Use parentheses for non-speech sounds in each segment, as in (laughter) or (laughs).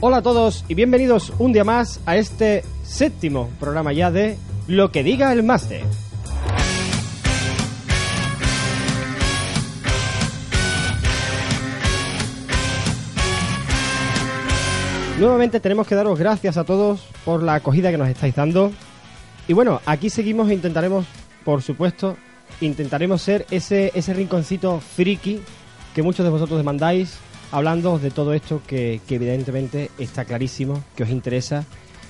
Hola a todos y bienvenidos un día más a este séptimo programa ya de Lo que diga el máster. Nuevamente tenemos que daros gracias a todos por la acogida que nos estáis dando. Y bueno, aquí seguimos e intentaremos, por supuesto, intentaremos ser ese, ese rinconcito friki que muchos de vosotros demandáis, hablando de todo esto que, evidentemente está clarísimo, que os interesa.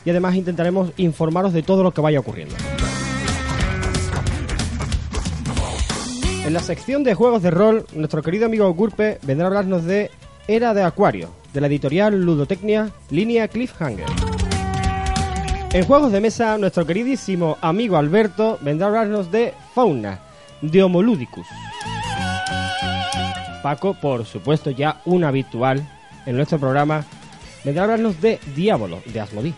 Y además intentaremos informaros de todo lo que vaya ocurriendo. En la sección de juegos de rol, nuestro querido amigo Gurpe vendrá a hablarnos de Era de Acuario, de la editorial Ludotecnia, línea Cliffhanger. En juegos de mesa, nuestro queridísimo amigo Alberto vendrá a hablarnos de Fauna, de Homoludicus. Paco, por supuesto ya un habitual en nuestro programa, vendrá a hablarnos de Diablo, de Asmodee.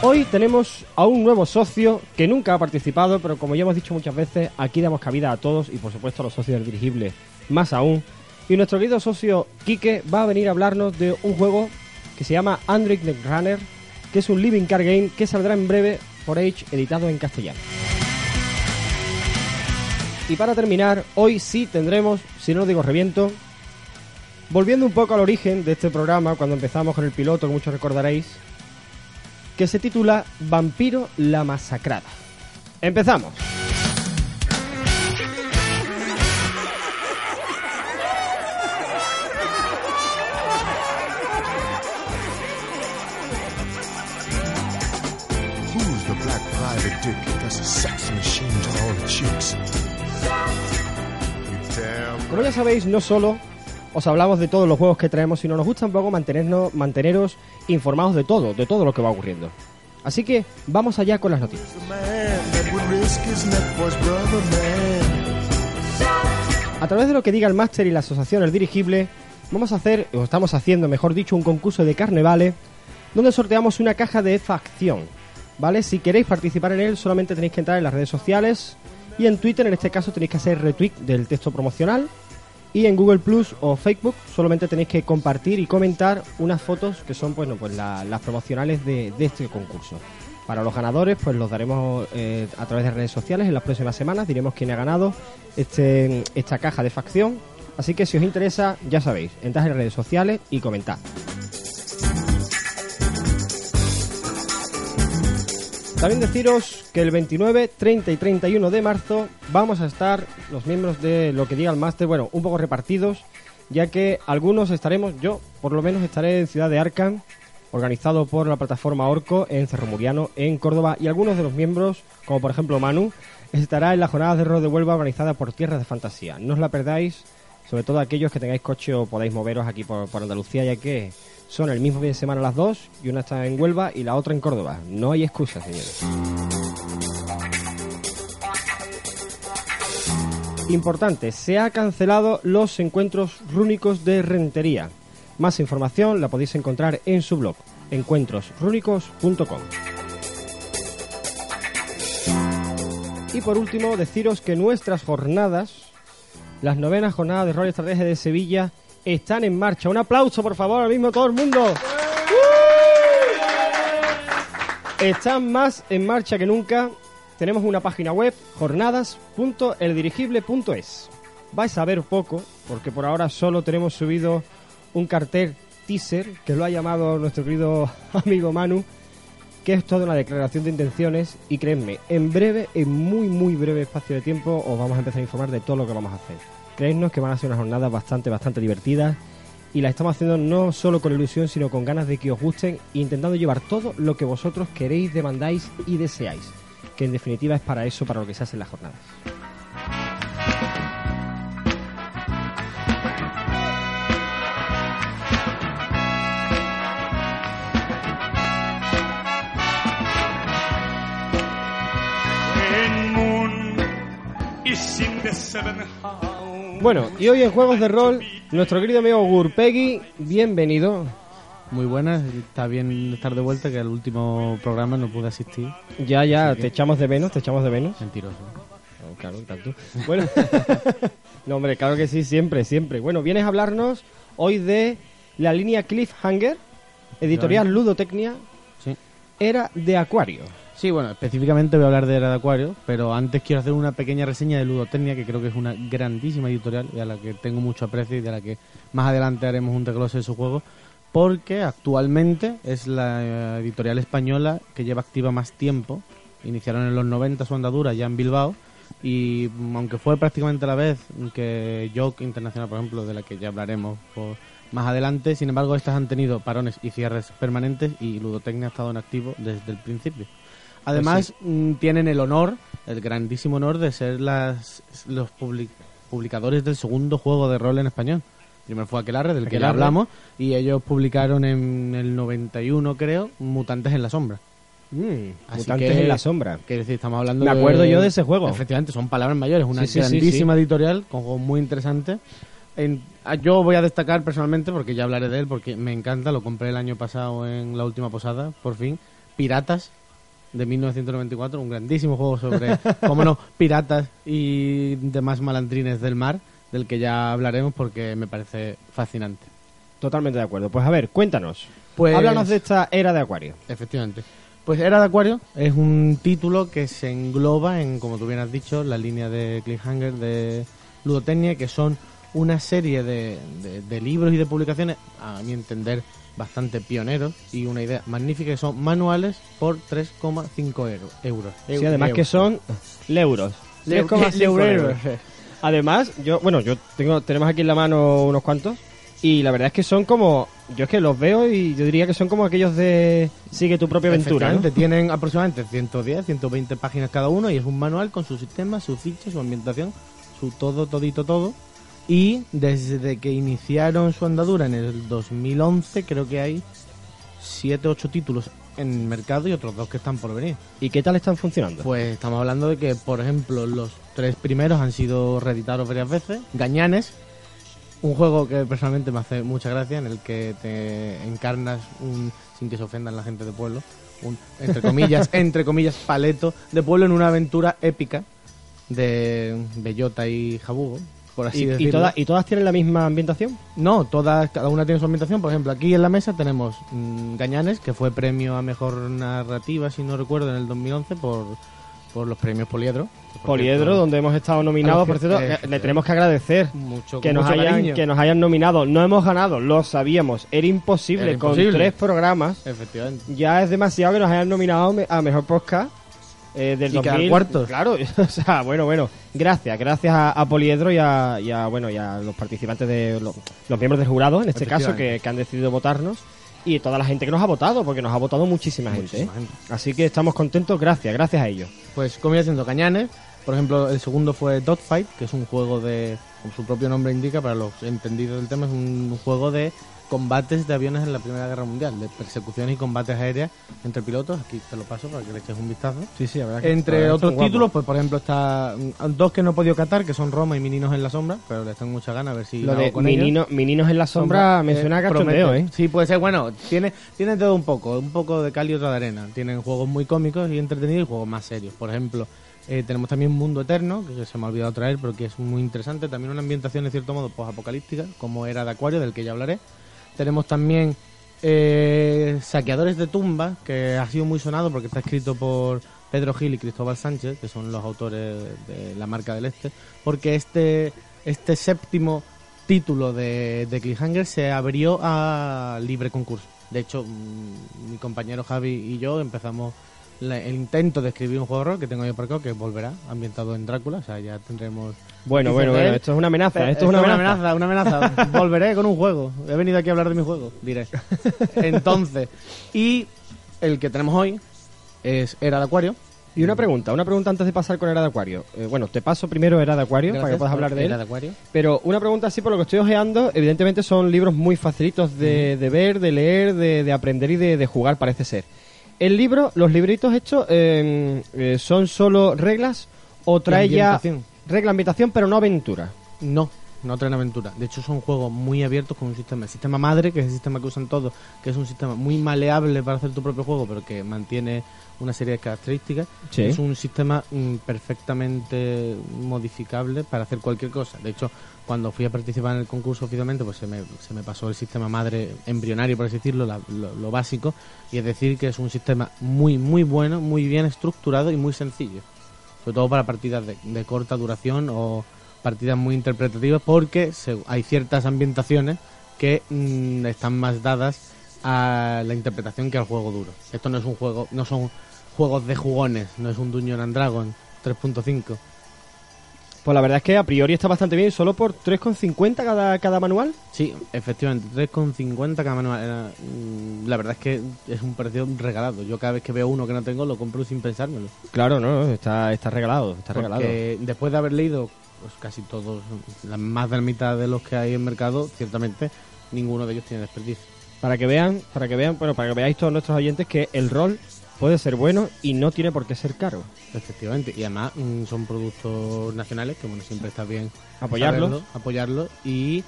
Hoy tenemos a un nuevo socio que nunca ha participado, pero como ya hemos dicho muchas veces, aquí damos cabida a todos y por supuesto a los socios del dirigible más aún. Y nuestro querido socio Quique va a venir a hablarnos de un juego que se llama Android Runner, que es un living card game que saldrá en breve por Age editado en castellano. Y para terminar, hoy sí tendremos, si no lo digo reviento, volviendo un poco al origen de este programa, cuando empezamos con el piloto, que muchos recordaréis, que se titula Vampiro la Masacrada. Empezamos. Sex machine to all the chicks? Como ya sabéis, no solo os hablamos de todos los juegos que traemos, sino nos gusta un poco mantenernos, manteneros informados de todo, de todo lo que va ocurriendo. Así que vamos allá con las noticias. A través de lo que diga el máster y la asociación El Dirigible, vamos a hacer, o estamos haciendo, mejor dicho, un concurso de carnevales donde sorteamos una caja de facción. ¿Vale? Si queréis participar en él, solamente tenéis que entrar en las redes sociales y en Twitter, en este caso, tenéis que hacer retweet del texto promocional. Y en Google Plus o Facebook solamente tenéis que compartir y comentar unas fotos que son bueno, pues la- las promocionales de, de este concurso. Para los ganadores, pues los daremos eh, a través de redes sociales en las próximas semanas. Diremos quién ha ganado este, esta caja de facción. Así que si os interesa, ya sabéis, entrad en redes sociales y comentad. También deciros que el 29, 30 y 31 de marzo vamos a estar los miembros de lo que diga el máster, bueno, un poco repartidos, ya que algunos estaremos, yo por lo menos estaré en Ciudad de Arkham, organizado por la plataforma Orco en Cerro Muriano, en Córdoba, y algunos de los miembros, como por ejemplo Manu, estará en la jornada de rol de Huelva organizada por Tierras de Fantasía. No os la perdáis, sobre todo aquellos que tengáis coche o podáis moveros aquí por, por Andalucía, ya que son el mismo fin de semana las dos, y una está en Huelva y la otra en Córdoba. No hay excusa, señores. Importante, se ha cancelado los encuentros rúnicos de Rentería. Más información la podéis encontrar en su blog, encuentrosrúnicos.com. Y por último, deciros que nuestras jornadas, las novenas jornadas de rol y estrategia de Sevilla, están en marcha. Un aplauso, por favor, ahora mismo todo el mundo. Están más en marcha que nunca. Tenemos una página web, jornadas.eldirigible.es. Vais a ver poco, porque por ahora solo tenemos subido un cartel teaser, que lo ha llamado nuestro querido (laughs) amigo Manu, que es toda una declaración de intenciones y creedme, en breve, en muy muy breve espacio de tiempo os vamos a empezar a informar de todo lo que vamos a hacer. Creednos que van a ser unas jornadas bastante, bastante divertidas y las estamos haciendo no solo con ilusión, sino con ganas de que os gusten intentando llevar todo lo que vosotros queréis, demandáis y deseáis. que en definitiva es para eso, para lo que se hacen las jornadas. Bueno, y hoy en Juegos de Rol, nuestro querido amigo Gurpegui, bienvenido. Muy buenas, está bien estar de vuelta, que al último programa no pude asistir. Ya, ya, te echamos de menos, te echamos de menos. Mentiroso. No, claro, tanto. Bueno, (laughs) no, hombre, claro que sí, siempre, siempre. Bueno, vienes a hablarnos hoy de la línea Cliffhanger, editorial Ludotecnia, Sí. era de Acuario. Sí, bueno, específicamente voy a hablar de Era de Acuario, pero antes quiero hacer una pequeña reseña de Ludotecnia, que creo que es una grandísima editorial y a la que tengo mucho aprecio y de la que más adelante haremos un desglose de su juego, porque actualmente es la eh, editorial española que lleva activa más tiempo. Iniciaron en los 90 su andadura ya en Bilbao y mm, aunque fue prácticamente a la vez que Joke Internacional, por ejemplo, de la que ya hablaremos por- más adelante, sin embargo, estas han tenido parones y cierres permanentes y Ludotecnia ha estado en activo desde el principio. Además, mm, tienen el honor, el grandísimo honor de ser las, los public- publicadores del segundo juego de rol en español. Primero fue Aquelarre, del que hablamos, y ellos publicaron en el 91, creo, Mutantes en la Sombra. Mm, Así Mutantes que- en la sombra. Que decir, estamos hablando Me acuerdo yo de ese juego. Efectivamente, son palabras mayores, una Sí, sí, sí, grandísima editorial con juegos muy interesantes. En- ah, yo voy a destacar personalmente, porque ya hablaré de él, porque me encanta, lo compré el año pasado en la última posada, por fin, Piratas de 1994, un grandísimo juego sobre, (laughs) cómo no, piratas y demás malandrines del mar, del que ya hablaremos porque me parece fascinante. Totalmente de acuerdo. Pues a ver, cuéntanos. Pues- Háblanos de esta era de Acuario. Efectivamente. Pues Era de Acuario es un título que se engloba en, como tú bien has dicho, la línea de Cliffhanger de Ludotecnia, que son una serie de, de- de libros y de publicaciones, a mi entender, bastante pioneros y una idea magnífica, que son manuales por 3,5 euro- euros. Sí, además que son leuros. Le- 3,5 (laughs) le- euros. Además, yo, bueno, yo tengo, tenemos aquí en la mano unos cuantos. Y la verdad es que son como. Yo es que los veo y yo diría que son como aquellos de. Sigue tu propia aventura. ¿no? Tienen aproximadamente 110, 120 páginas cada uno y es un manual con su sistema, su ficha, su ambientación, su todo, todito, todo. Y desde que iniciaron su andadura en el 2011, creo que hay 7, 8 títulos en el mercado y otros dos que están por venir. ¿Y qué tal están funcionando? Pues estamos hablando de que, por ejemplo, los tres primeros han sido reeditados varias veces. Gañanes, un juego que personalmente me hace mucha gracia, en el que te encarnas un, sin que se ofendan la gente de pueblo, un, entre comillas, (laughs) entre comillas, paleto de pueblo en una aventura épica de Bellota y Jabugo, por así ¿Y, y, decirlo. todas, ¿Y todas tienen la misma ambientación? No, todas, cada una tiene su ambientación. Por ejemplo, aquí en la mesa tenemos mm, Gañanes, que fue premio a mejor narrativa, si no recuerdo, en el 2011 por, por los premios Poliedro. Poliedro, cierto, donde hemos estado nominados. Por cierto, eh, le tenemos que agradecer mucho, que con nos, mucho hayan, cariño. que nos hayan nominado. No hemos ganado, lo sabíamos. Era imposible, Era con imposible. tres programas. Efectivamente. Ya es demasiado que nos hayan nominado a mejor podcast. Eh, del Y quedar 2000. cuartos. Claro, (laughs) o sea, bueno, bueno. Gracias, gracias a, a Poliedro y a, y a, bueno, y a los participantes de los, los miembros del jurado, en este caso, que, han decidido votarnos. Y toda la gente que nos ha votado, porque nos ha votado muchísima, gente. ¿eh? gente. Así que estamos contentos, gracias, gracias a ellos. Pues como iba diciendo, Cañanes. Por ejemplo, el segundo fue Dogfight, que es un juego de, como su propio nombre indica, para los entendidos del tema, es un juego de combates de aviones en la Primera Guerra Mundial, de persecuciones y combates aéreas entre pilotos. Aquí te lo paso para que le eches un vistazo. Sí, sí, la verdad Entre otros títulos, pues por ejemplo está mm, dos que no he podido catar, que son Roma y Meninos en la Sombra, pero les tengo muchas ganas a ver si Lo de ellos. Meninos en la sombra me eh, suena cachondeo. ¿eh? Sí, puede ser. Bueno, tiene, tiene todo un poco. Un poco de cal y otra de arena. Tienen juegos muy cómicos y entretenidos y juegos más serios. Por ejemplo, eh, tenemos también Mundo Eterno, que se me ha olvidado traer, pero que es muy interesante. También una ambientación, en cierto modo, apocalíptica como era de Acuario, del que ya hablaré. Tenemos también eh, Saqueadores de Tumbas, que ha sido muy sonado porque está escrito por Pedro Gil y Cristóbal Sánchez, que son los autores de la marca del Este, porque este, este séptimo título de, de Cliffhanger se abrió a libre concurso. De hecho, mm, mi compañero Javi y yo empezamos la- el intento de escribir un juego de rol que tengo yo por acá, que volverá, ambientado en Drácula, o sea, ya tendremos... Bueno, bueno, bueno, esto es una amenaza, esto es una amenaza. una amenaza. (laughs) Volveré con un juego. He venido aquí a hablar de mi juego, diré. (laughs) Entonces, y el que tenemos hoy es Era de Acuario, Y una pregunta, una pregunta antes de pasar con Era de Acuario. Eh, bueno, te paso primero Era de Acuario para que puedas hablar de él. Era de Acuario. Pero una pregunta así por lo que estoy ojeando, evidentemente son libros muy facilitos de, de ver, de leer, de, de aprender y de, de jugar, parece ser. El libro, los libritos hechos, eh, eh, ¿son solo reglas o trae ya regla, ambientación, pero no aventura? No, no traen aventura. De hecho, son juegos muy abiertos con un sistema. El sistema madre, que es el sistema que usan todos, que es un sistema muy maleable para hacer tu propio juego, pero que mantiene una serie de características. Sí. Es un sistema mm, perfectamente modificable para hacer cualquier cosa. De hecho, cuando fui a participar en el concurso oficialmente, pues se me, se me pasó el sistema madre embrionario, por así decirlo, la- lo, lo básico, y es decir que es un sistema muy, muy bueno, muy bien estructurado y muy sencillo. Sobre todo para partidas de, de corta duración o partidas muy interpretativas, porque se- hay ciertas ambientaciones que mm, están más dadas a la interpretación que al juego duro. Esto no es un juego, no son juegos de jugones, no es un Dungeon and Dragon 3.5. Pues la verdad es que a priori está bastante bien, solo por 3,50 cada, cada manual. Sí, efectivamente, 3,50 cada manual. Mm, la verdad es que es un precio regalado. Yo cada vez que veo uno que no tengo lo compro sin pensármelo. Claro, no, está, está regalado, está regalado. Después de haber leído pues, casi todos, la, más de la mitad de los que hay en mercado, ciertamente ninguno de ellos tiene desperdicio. Para que vean, para que vean, bueno, para que veáis todos nuestros oyentes que el rol puede ser bueno y no tiene por qué ser caro. Efectivamente, y además mm, son productos nacionales que bueno siempre está bien Apoyarlos. apoyarlos y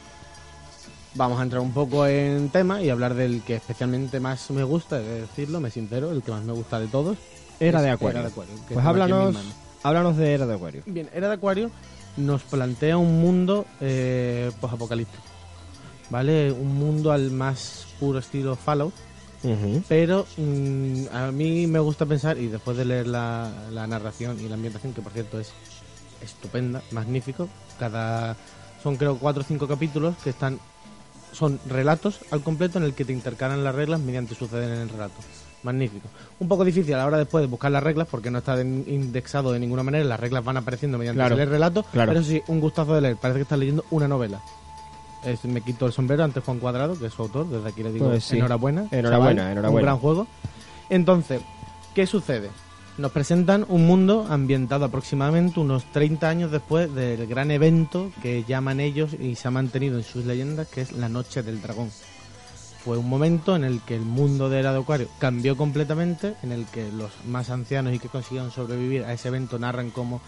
vamos a entrar un poco en tema y hablar del que especialmente más me gusta, de decirlo, me sincero, el que más me gusta de todos. Era es de Acuario. Era de Acuario, Pues háblanos, háblanos de Era de Acuario. Bien, Era de Acuario nos plantea un mundo eh, apocalíptico ¿vale? Un mundo al más puro estilo Fallout, pero mm, a mí me gusta pensar, y después de leer la, la narración y la ambientación, que por cierto es estupenda, magnífico, cada son creo cuatro o cinco capítulos que están son relatos al completo en el que te intercalan las reglas mediante suceden en el relato. Magnífico. Un poco difícil a la hora después de buscar las reglas porque no está de- indexado de ninguna manera, las reglas van apareciendo mediante Claro, el relato, claro. pero sí, un gustazo de leer. Parece que estás leyendo una novela. Es- me quito el sombrero ante Juan Cuadrado, que es su autor, desde aquí le digo Pues sí. enhorabuena. Enhorabuena, chaval, enhorabuena. Un gran juego. Entonces, ¿qué sucede? Nos presentan un mundo ambientado aproximadamente unos 30 años después del gran evento que llaman ellos y se ha mantenido en sus leyendas, que es la Noche del Dragón. Fue un momento en el que el mundo de Era de Acuario cambió completamente, en el que los más ancianos y que consiguieron sobrevivir a ese evento narran cómo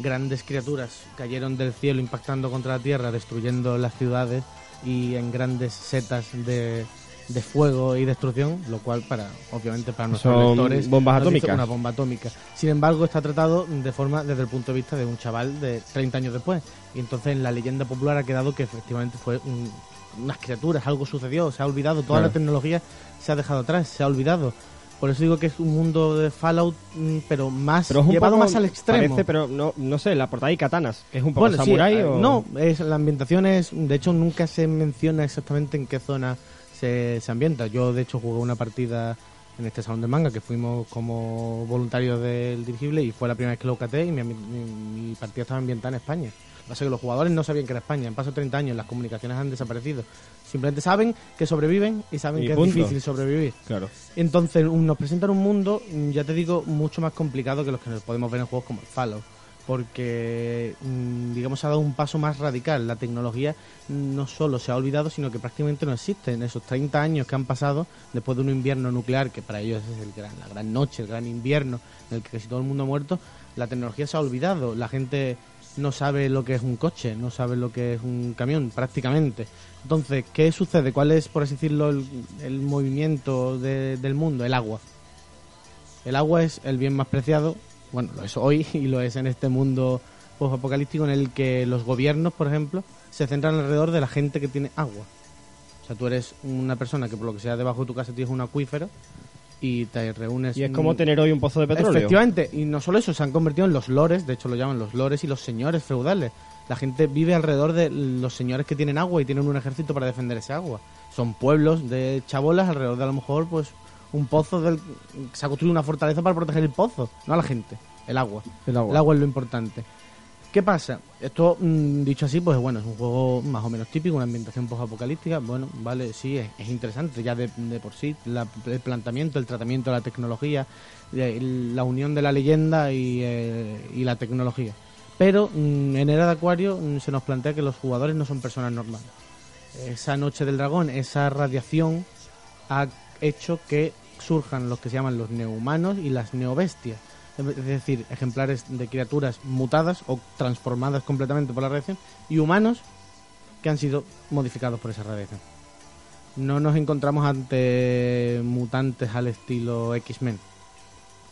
grandes criaturas cayeron del cielo impactando contra la tierra, destruyendo las ciudades y en grandes setas de, de fuego y destrucción, lo cual para obviamente para nuestros Son lectores bombas nos atómicas. una bomba atómica. Sin embargo, está tratado de forma desde el punto de vista de un chaval de 30 años después. Y entonces en la leyenda popular ha quedado que efectivamente fue un- unas criaturas, algo sucedió, se ha olvidado, toda Claro. la tecnología se ha dejado atrás, se ha olvidado. Por eso digo que es un mundo de Fallout, mm, pero más Pero llevado poco, más al extremo. Parece, pero no, no sé, la portada hay katanas, que es un poco Bueno, samurai eh, o... No, es, la ambientación es. De hecho, nunca se menciona exactamente en qué zona se, se ambienta. Yo, de hecho, jugué una partida en este salón de manga que fuimos como voluntarios del dirigible y fue la primera vez que lo caté y mi, mi- mi partida estaba ambientada en España. Pasa que los jugadores no sabían que era España. Han pasado 30 años, las comunicaciones han desaparecido. Simplemente saben que sobreviven y saben Y que punto. es difícil sobrevivir. Claro. Entonces nos presentan un mundo, mm, ya te digo, mucho más complicado que los que nos podemos ver en juegos como el Fallout. Porque, mm, digamos, ha dado un paso más radical. La tecnología no solo se ha olvidado, sino que prácticamente no existe. En esos 30 años que han pasado, después de un invierno nuclear, que para ellos es el gran, la gran noche, el gran invierno, en el que casi todo el mundo ha muerto, la tecnología se ha olvidado. La gente no sabe lo que es un coche, no sabe lo que es un camión, prácticamente. Entonces, ¿qué sucede? ¿Cuál es, por así decirlo, el, movimiento de- del mundo? El agua. El agua es el bien más preciado, bueno, lo es hoy (laughs) y lo es en este mundo apocalíptico en el que los gobiernos, por ejemplo, se centran alrededor de la gente que tiene agua. O sea, tú eres una persona que por lo que sea debajo de tu casa tienes un acuífero y te reúnes... Y es como tener hoy un pozo de petróleo. Efectivamente, y no solo eso, se han convertido en los lores, de hecho lo llaman los lores y los señores feudales. La gente vive alrededor de los señores que tienen agua y tienen un ejército para defender ese agua. Son pueblos de chabolas alrededor de a lo mejor pues un pozo del se ha construido una fortaleza para proteger el pozo, no a la gente, el agua. El agua. El agua es lo importante. ¿Qué pasa? Esto, mm, dicho así, pues bueno, es un juego más o menos típico, una ambientación post-apocalíptica. Bueno, vale, sí, es, es interesante ya de, por sí. la- el planteamiento, el tratamiento de la tecnología, la unión de la leyenda y, eh, la tecnología. Pero mm, en Era de Acuario mm, se nos plantea que los jugadores no son personas normales. Esa noche del dragón, esa radiación ha hecho que surjan los que se llaman los neohumanos y las neobestias. Es decir, ejemplares de criaturas mutadas o transformadas completamente por la radiación y humanos que han sido modificados por esa radiación. No nos encontramos ante mutantes al estilo X-Men.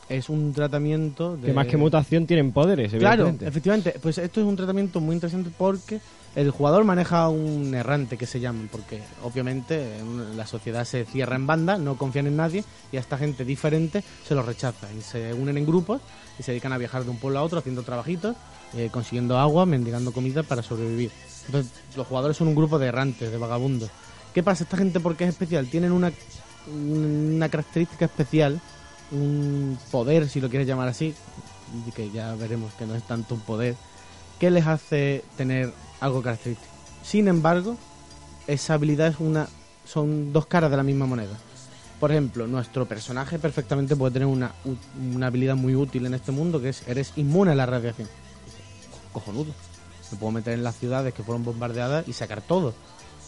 Es un tratamiento de... Que más que mutación tienen poderes, Claro, evidentemente. efectivamente. Pues esto es un tratamiento muy interesante porque el jugador maneja un errante que se llama, porque obviamente en la sociedad se cierra en banda, no confían en nadie y a esta gente diferente se los rechaza y se unen en grupos y se dedican a viajar de un pueblo a otro haciendo trabajitos, eh, consiguiendo agua, mendigando comida para sobrevivir. Entonces los jugadores son un grupo de errantes, de vagabundos. ¿Qué pasa? Esta gente porque es especial, tienen una, una característica especial, un poder, si lo quieres llamar así, que ya veremos que no es tanto un poder, que les hace tener algo característico. Sin embargo, esa habilidad es una, son dos caras de la misma moneda. Por ejemplo, nuestro personaje perfectamente puede tener una, una habilidad muy útil en este mundo, que es eres inmune a la radiación. Co- Cojonudo. Me puedo meter en las ciudades que fueron bombardeadas y sacar todo.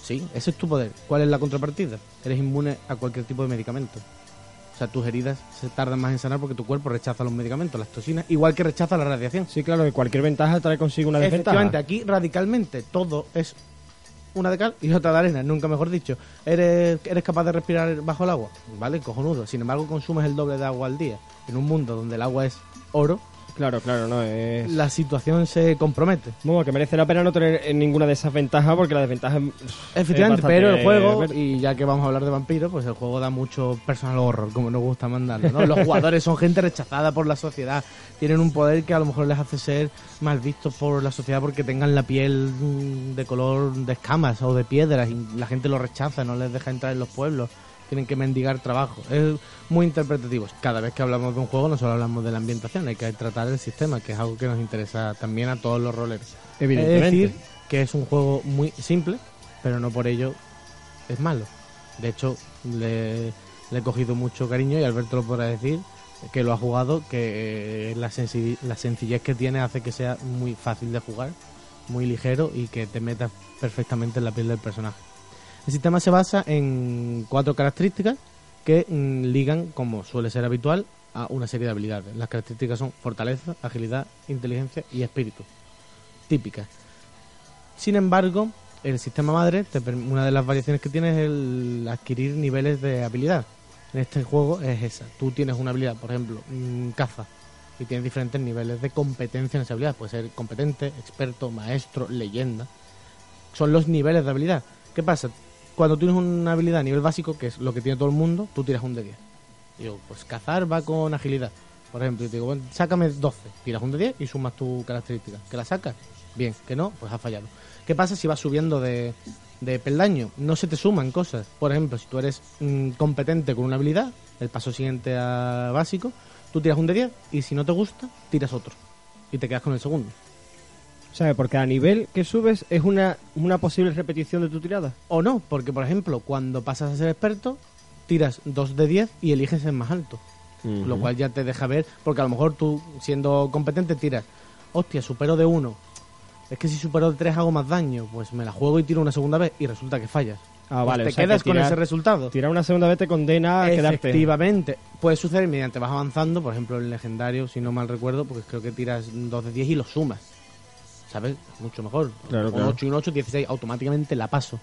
Sí, ese es tu poder. ¿Cuál es la contrapartida? Eres inmune a cualquier tipo de medicamento. O sea, tus heridas se tardan más en sanar porque tu cuerpo rechaza los medicamentos, las toxinas, igual que rechaza la radiación. Sí, claro, que cualquier ventaja trae consigo una desventaja. Efectivamente, aquí radicalmente todo es una de cal y otra de arena, nunca mejor dicho. ¿Eres, eres capaz de respirar bajo el agua? Vale, cojonudo. Sin embargo, consumes el doble de agua al día. En un mundo donde el agua es oro, Claro, claro, no es... la situación se compromete. Bueno, que merece la pena no tener ninguna de esas ventajas porque la desventaja es- Efectivamente, bastante- pero el juego, y ya que vamos a hablar de vampiros, pues el juego da mucho personal horror, como nos gusta mandarlo, ¿no? Los jugadores son gente rechazada por la sociedad, tienen un poder que a lo mejor les hace ser mal vistos por la sociedad porque tengan la piel mm, de color de escamas o de piedras y la gente los rechaza, no les deja entrar en los pueblos, tienen que mendigar trabajo. Es muy interpretativo. Cada vez que hablamos de un juego no solo hablamos de la ambientación, hay que tratar el sistema, que es algo que nos interesa también a todos los roleros. Evidentemente. Es decir, que es un juego muy simple, pero no por ello es malo. De hecho, le, le he cogido mucho cariño y Alberto lo podrá decir que lo ha jugado, que eh, la, sensi- la sencillez que tiene hace que sea muy fácil de jugar, muy ligero y que te metas perfectamente en la piel del personaje. El sistema se basa en cuatro características que mm, ligan, como suele ser habitual, a una serie de habilidades. Las características son fortaleza, agilidad, inteligencia y espíritu. Típicas. Sin embargo, el sistema madre, una de las variaciones que tiene es el adquirir niveles de habilidad. En este juego es esa. Tú tienes una habilidad, por ejemplo, mm, caza, y tienes diferentes niveles de competencia en esa habilidad. Puede ser competente, experto, maestro, leyenda. Son los niveles de habilidad. ¿Qué pasa? Cuando tienes una habilidad a nivel básico, que es lo que tiene todo el mundo, tú tiras un de 10. Digo, pues cazar va con agilidad. Por ejemplo, digo, bueno, sácame 12, tiras un de 10 y sumas tu característica. ¿Que la sacas? Bien, que no, pues has fallado. ¿Qué pasa si vas subiendo de, de peldaño? No se te suman cosas. Por ejemplo, si tú eres mm, competente con una habilidad, el paso siguiente a básico, tú tiras un de 10 y si no te gusta, tiras otro. Y te quedas con el segundo. O sea, porque a nivel que subes es una, una posible repetición de tu tirada. O no, porque por ejemplo, cuando pasas a ser experto, tiras 2 de 10 y eliges el más alto. Lo cual ya te deja ver, porque a lo mejor tú, siendo competente, tiras, hostia, supero de 1. Es que si supero de 3 hago más daño, pues me la juego y tiro una segunda vez y resulta que fallas. Ah, Pues vale. te o sea, quedas que con ese resultado. Tirar una segunda vez te condena a quedarte. Efectivamente. Puede suceder mediante vas avanzando, por ejemplo, el legendario, si no mal recuerdo, porque creo que tiras 2 de 10 y lo sumas. ¿Sabes? Mucho mejor. Claro, Un claro. 8 y un 8, 16, automáticamente la paso.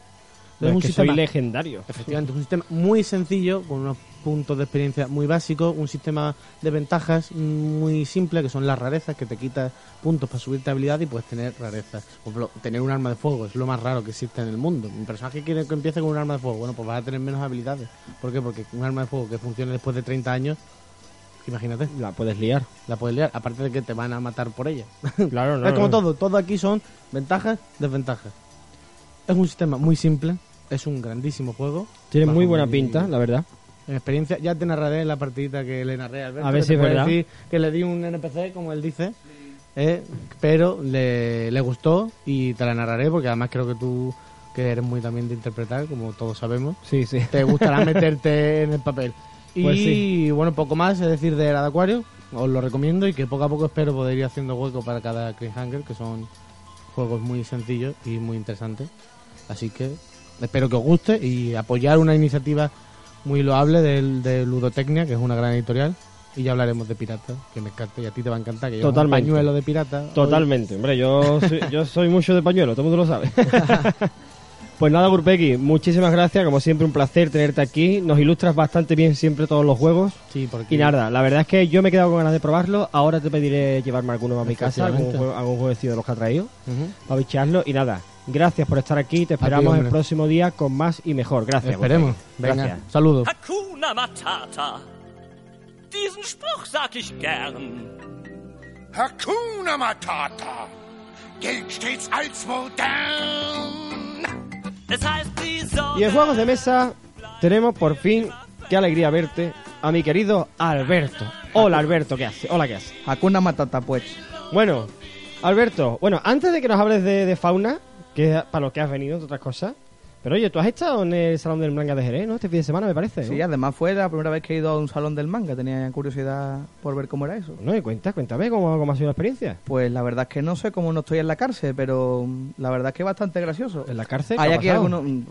No, es un que sistema- soy legendario. Efectivamente, es un sistema muy sencillo, con unos puntos de experiencia muy básicos, un sistema de ventajas muy simple, que son las rarezas, que te quitas puntos para subirte habilidad y puedes tener rarezas. Por ejemplo, tener un arma de fuego es lo más raro que existe en el mundo. Mi personaje quiere que empiece con un arma de fuego, bueno, pues vas a tener menos habilidades. ¿Por qué? Porque un arma de fuego que funcione después de 30 años, imagínate, La puedes liar. la puedes liar, aparte de que te van a matar por ella. Claro, no. (laughs) es como no. todo, todo aquí son ventajas, desventajas. Es un sistema muy simple, es un grandísimo juego. Tiene muy buena mi- pinta, la verdad. En experiencia, ya te narraré la partidita que le narré a Alberto. A ver si es verdad. decir que le di un NPC, como él dice. ¿eh? pero le, le gustó y te la narraré porque además creo que tú, que eres muy también de interpretar, como todos sabemos, Sí, sí. te gustará (laughs) meterte en el papel. Y Pues sí. bueno, poco más, es decir, de Era de Acuario, os lo recomiendo y que poco a poco espero poder ir haciendo hueco para cada Cliffhanger, que son juegos muy sencillos y muy interesantes. Así que espero que os guste y apoyar una iniciativa muy loable del, de Ludotecnia, que es una gran editorial. Y ya hablaremos de piratas, que me encanta y a ti te va a encantar, que llevas un Totalmente. pañuelo de pirata. hoy. Totalmente, hombre, yo soy, yo soy mucho de pañuelo, todo el mundo lo sabe. (laughs) pues nada, Gurpeki, muchísimas gracias, como siempre un placer tenerte aquí, nos ilustras bastante bien siempre todos los juegos. Sí, porque Y nada, la verdad es que yo me he quedado con ganas de probarlo, ahora te pediré llevarme alguno a mi casa, algún, juego, algún jueguecillo de los que ha traído, Ujú. para bichearlo, y nada, gracias por estar aquí, te esperamos el próximo día con más y mejor, gracias. Esperemos. Venga, Gracias. saludos. Hakuna Matata. Diesen Spruch sag ich gern. Hakuna Matata. Gilt stets als modern. Y en juegos de mesa tenemos por fin, qué alegría verte, a mi querido Alberto. Hola Alberto, ¿qué hace? Hola, ¿qué hace? Hakuna Matata, pues. Bueno, Alberto, bueno, antes de que nos hables de, de fauna, que es para lo que has venido, entre otras cosas, pero oye, tú has estado en el Salón del Manga de Jerez, ¿no? Este fin de semana, me parece. ¿no? Sí, además fue la primera vez que he ido a un salón del manga. Tenía curiosidad por ver cómo era eso. No, y cuenta, cuéntame cómo, cómo ha sido la experiencia. Pues la verdad es que no sé cómo no estoy en la cárcel, pero mm, la verdad es que es bastante gracioso. ¿En la cárcel? ¿Qué Hay ha aquí algunos... mm,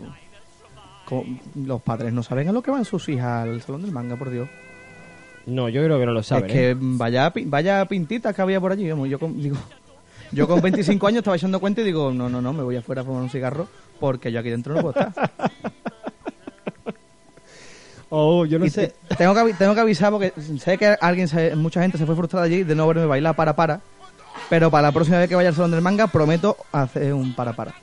Los padres no saben a lo que van sus hijas al salón del manga, por Dios. No, yo creo que no lo saben. es que ¿eh? vaya, vaya pintitas que había por allí. yo con, (laughs) digo, yo con 25 años estaba echando cuenta y digo, no, no, no, me voy afuera a fumar un cigarro porque yo aquí dentro no puedo estar. Oh, yo no Y sé. te- tengo, que, tengo que avisar porque sé que alguien, mucha gente se fue frustrada allí de no verme bailar para para. Pero para la próxima vez que vaya al salón del manga prometo hacer un para para.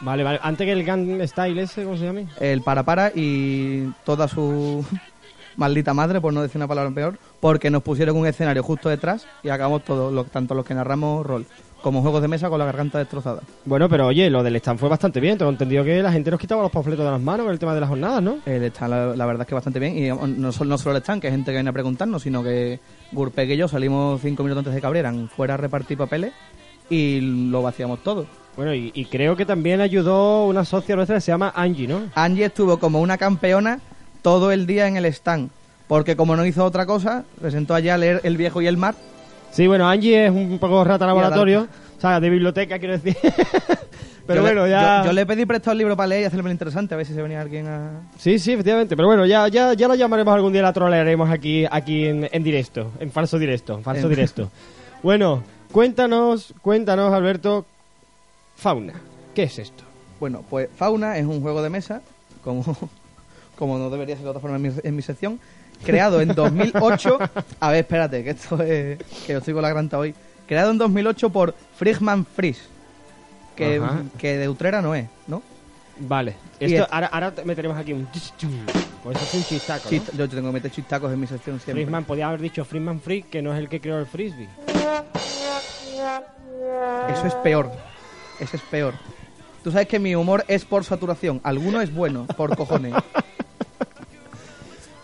Vale, vale. Antes que el Gang Style ese, ¿cómo se llama? El para para y toda su (laughs) maldita madre, por no decir una palabra peor, porque nos pusieron un escenario justo detrás y acabamos todos, lo- tanto los que narramos rol como juegos de mesa con la garganta destrozada. Bueno, pero oye, lo del stand fue bastante bien. Tengo entendido que la gente nos quitaba los panfletos de las manos con el tema de las jornadas, ¿no? El stand, la, la verdad es que bastante bien. Y no, solo- no solo el stand, que hay gente que viene a preguntarnos, sino que Gurpeg y yo salimos cinco minutos antes de que abrieran fuera a repartir papeles y lo vaciamos todo. Bueno, y, y creo que también ayudó una socia nuestra que se llama Angie, ¿no? Angie estuvo como una campeona todo el día en el stand. Porque como no hizo otra cosa, se sentó allá a leer El viejo y el mar. Sí, bueno, Angie es un poco rata laboratorio, o sea, de biblioteca, quiero decir. (laughs) pero Yo le- bueno, ya... Yo, yo le pedí prestado el libro para leer y hacerlo interesante, a ver si se venía alguien a... Sí, sí, efectivamente. Pero bueno, ya, ya, ya la llamaremos algún día, la trolearemos aquí, aquí en, en directo, en falso directo, en falso En- directo. Bueno, cuéntanos, cuéntanos, Alberto, fauna. ¿Qué es esto? Bueno, pues Fauna es un juego de mesa, como, (laughs) como no debería ser de otra forma en mi, en mi sección, creado en 2008. A ver, espérate, que esto es. que yo estoy con la granta hoy. Creado en 2008 por Friedman Fries, que, Ajá. que de Utrera no es, ¿no? Vale. Esto, es- ahora, ahora te meteremos aquí un... Pues eso es un chistaco, ¿no? Chist- yo tengo que meter chistacos en mi sección siempre. Friedman, podía haber dicho Friedman Free, que no es el que creó el frisbee. Eso es peor. Eso es peor. Tú sabes que mi humor es por saturación. Alguno es bueno, por cojones. (laughs)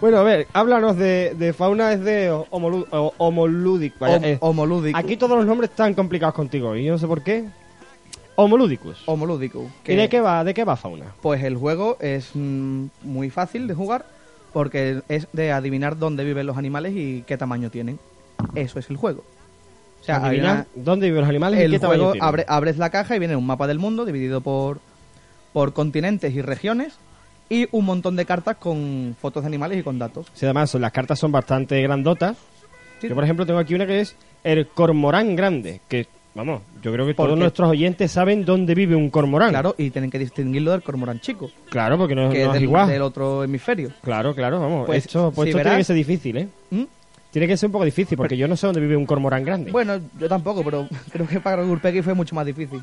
Bueno, a ver, háblanos de, de fauna, es de homolú- o- homolúdic. vaya, Hom- eh, homolúdico. aquí todos los nombres están complicados contigo, y yo no sé por qué. Homolúdicus. Homolúdico. ¿Y de qué va, de qué va fauna? Pues el juego es mm, muy fácil de jugar porque es de adivinar dónde viven los animales y qué tamaño tienen. Eso es el juego. O sea, Adivinar una- dónde viven los animales y el qué tamaño juego tienen. abre- abres la caja y viene un mapa del mundo dividido por, por continentes y regiones y un montón de cartas con fotos de animales y con datos. Sí, además las cartas son bastante grandotas. Sí. Yo, por ejemplo, tengo aquí una que es el cormorán grande, que, vamos, yo creo que ¿Por todos qué? nuestros oyentes saben dónde vive un cormorán. Claro, y tienen que distinguirlo del cormorán chico, Claro, porque no, que no es es del, igual. del otro hemisferio. Claro, claro, vamos. Pues, esto pues si esto tiene que ser difícil, ¿eh? ¿Mm? Tiene que ser un poco difícil, porque yo no sé dónde vive un cormorán grande. Bueno, yo tampoco, pero (laughs) creo que para Gurpegi fue mucho más difícil.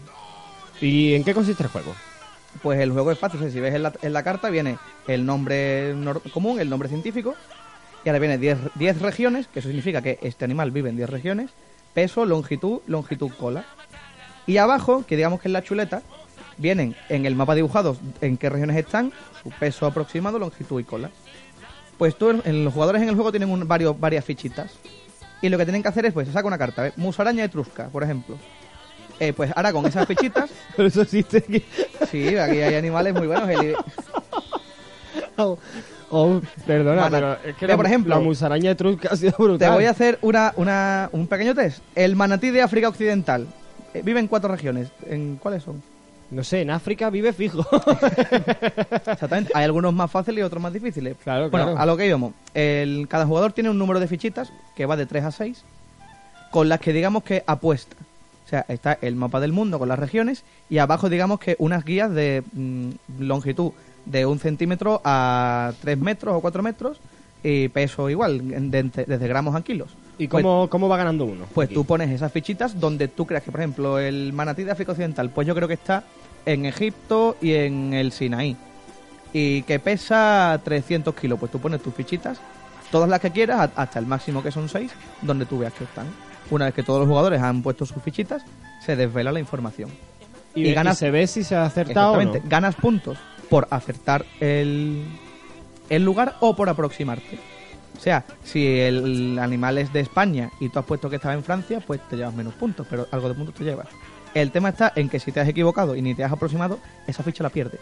¿Y en qué consiste el juego? Pues el juego es fácil, si ves en la, en la carta viene el nombre común, el nombre científico, y ahora viene 10 10 regiones, que eso significa que este animal vive en 10 regiones, peso, longitud, longitud, cola. Y abajo, que digamos que es la chuleta, vienen en el mapa dibujado en qué regiones están, su peso aproximado, longitud y cola. Pues tú, en, los jugadores en el juego tienen un- varios, varias fichitas. Y lo que tienen que hacer es, pues, se saca una carta, ¿ves? Musaraña etrusca, por ejemplo. Eh, pues ahora con esas fichitas, (laughs) Pero eso existe aquí. sí, aquí hay animales muy buenos. el- (laughs) Oh, oh, perdona, pero es que la, por ejemplo, la musaraña de Trusca ha sido brutal. Te voy a hacer una, una- un pequeño test. El manatí de África Occidental eh, vive en cuatro regiones. ¿En cuáles son? No sé, en África vive fijo. (laughs) Exactamente. Hay algunos más fáciles y otros más difíciles. Claro, bueno, claro. a lo que íbamos. El, cada jugador tiene un número de fichitas que va de 3 a 6 con las que digamos que apuesta. O sea, está el mapa del mundo con las regiones y abajo digamos que unas guías de mm, longitud de un centímetro a 3 metros o 4 metros y peso igual, de desde gramos a kilos. ¿Y Pues- cómo, cómo va ganando uno? Pues tú pones esas fichitas donde tú creas que, por ejemplo, el manatí de África Occidental, pues yo creo que está en Egipto y en el Sinaí. Y que pesa 300 kilos. Pues tú pones tus fichitas, todas las que quieras, hasta el máximo que son 6, donde tú veas que están. Una vez que todos los jugadores han puesto sus fichitas, se desvela la información. y, y ganas- y se ve si se ha acertado o no. Exactamente. Ganas puntos por acertar el, el lugar o por aproximarte. O sea, si el animal es de España y tú has puesto que estaba en Francia, pues te llevas menos puntos, pero algo de puntos te llevas. El tema está en que si te has equivocado y ni te has aproximado, esa ficha la pierdes.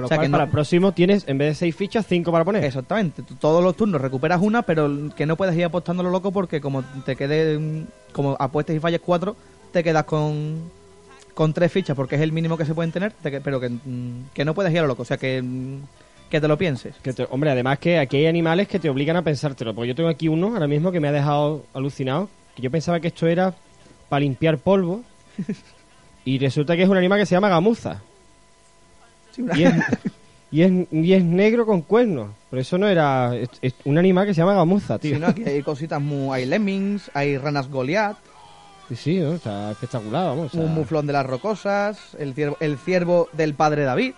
Lo o sea, cual, que no- para el próximo tienes, en vez de seis fichas, cinco para poner. Exactamente. Tú todos los turnos recuperas una, pero que no puedes ir apostando lo loco porque como te quede, como apuestes y falles cuatro, te quedas con, con tres fichas porque es el mínimo que se pueden tener, te pero que, mm, que no puedes ir a lo loco. O sea, que, mm, que te lo pienses. Que te- hombre, además que aquí hay animales que te obligan a pensártelo. Porque yo tengo aquí uno ahora mismo que me ha dejado alucinado. Que yo pensaba que esto era para limpiar polvo. (laughs) y resulta que es un animal que se llama gamuza. Sí, una- Y es, (laughs) y es, y es negro con cuernos. Pero eso no era. Es, es un animal que se llama gamuza, tío. Sí, ¿no? Aquí hay cositas muy... Hay lemmings, hay ranas Goliath, Sí, sí, ¿no? está espectacular, vamos. o sea, un muflón de las rocosas, el ciervo, el ciervo del padre David,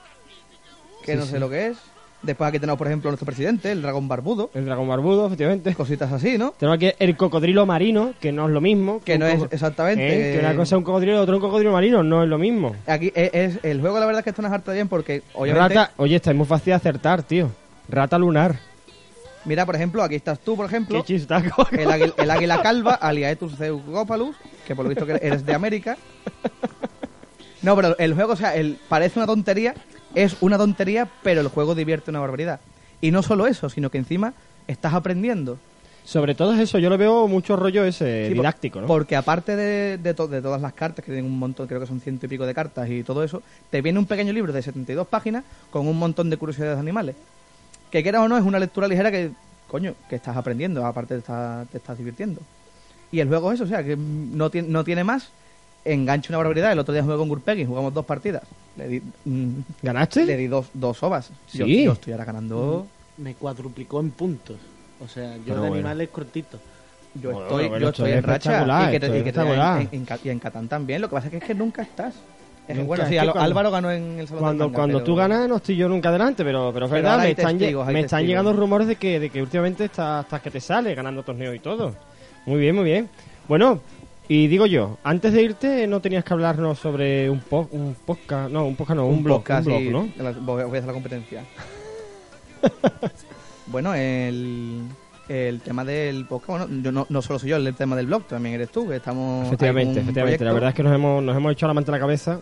que Sí, no sí. sé lo que es. Después aquí tenemos, por ejemplo, nuestro presidente, el dragón barbudo. El dragón barbudo, efectivamente. Cositas así, ¿no? Tenemos aquí el cocodrilo marino, que no es lo mismo. Que no es exactamente... ¿Eh? Que una cosa es un cocodrilo y otra un cocodrilo marino, no es lo mismo. Aquí es, es- el juego, la verdad es que esto nos harta bien porque, obviamente, Rata, oye, está muy fácil de acertar, tío. Rata lunar. mira, por ejemplo, aquí estás tú, por ejemplo, Qué chistaco. el águila calva, Aliaetus zeugopalus, que por lo visto que eres de América. No, pero el juego, o sea, el, parece una tontería, es una tontería, pero el juego divierte una barbaridad. Y no solo eso, sino que encima estás aprendiendo. Sobre todo es eso, yo lo veo mucho rollo ese Sí, didáctico, ¿no? Porque aparte de, de, to- de todas las cartas, que tienen un montón, creo que son ciento y pico de cartas y todo eso, te viene un pequeño libro de 72 páginas con un montón de curiosidades de animales. Que quieras o no, es una lectura ligera que, coño, que estás aprendiendo, aparte te, está- te estás divirtiendo. Y el juego es eso, o sea, que no tiene, no tiene más, engancha una barbaridad. El otro día jugué con Gurpegui, jugamos dos partidas. Le di, mm, ¿Ganaste? le di dos, dos ovas. Yo, Sí. yo estoy ahora ganando... Me cuadruplicó en puntos. O sea, yo Pero de bueno. animales cortitos. Yo Bueno, estoy, bueno, yo esto estoy es en racha y que, te- y es que te- en, espectacular. en- en Ca- y en Catán también. Lo que pasa es que, es que nunca estás. Nunca, bueno, es sí, que Al- cuando- Álvaro ganó en el Salón del Cuando, Manga, cuando pero- tú ganas no estoy yo nunca delante, pero, pero es verdad, me están, testigos, me están llegando rumores de que, de que últimamente estás hasta que te sale ganando torneos y todo. Muy bien, muy bien. Bueno, y digo yo, antes de irte no tenías que hablarnos sobre un, po- un podcast, no, un podcast no, un, blog, podcast un blog, y- ¿no? la- voy a hacer la competencia. (laughs) bueno, el, el tema del podcast, bueno, yo no, no solo soy yo el tema del blog, también eres tú, que estamos... Efectivamente, efectivamente. La verdad es que nos hemos, nos hemos echado la manta a la cabeza.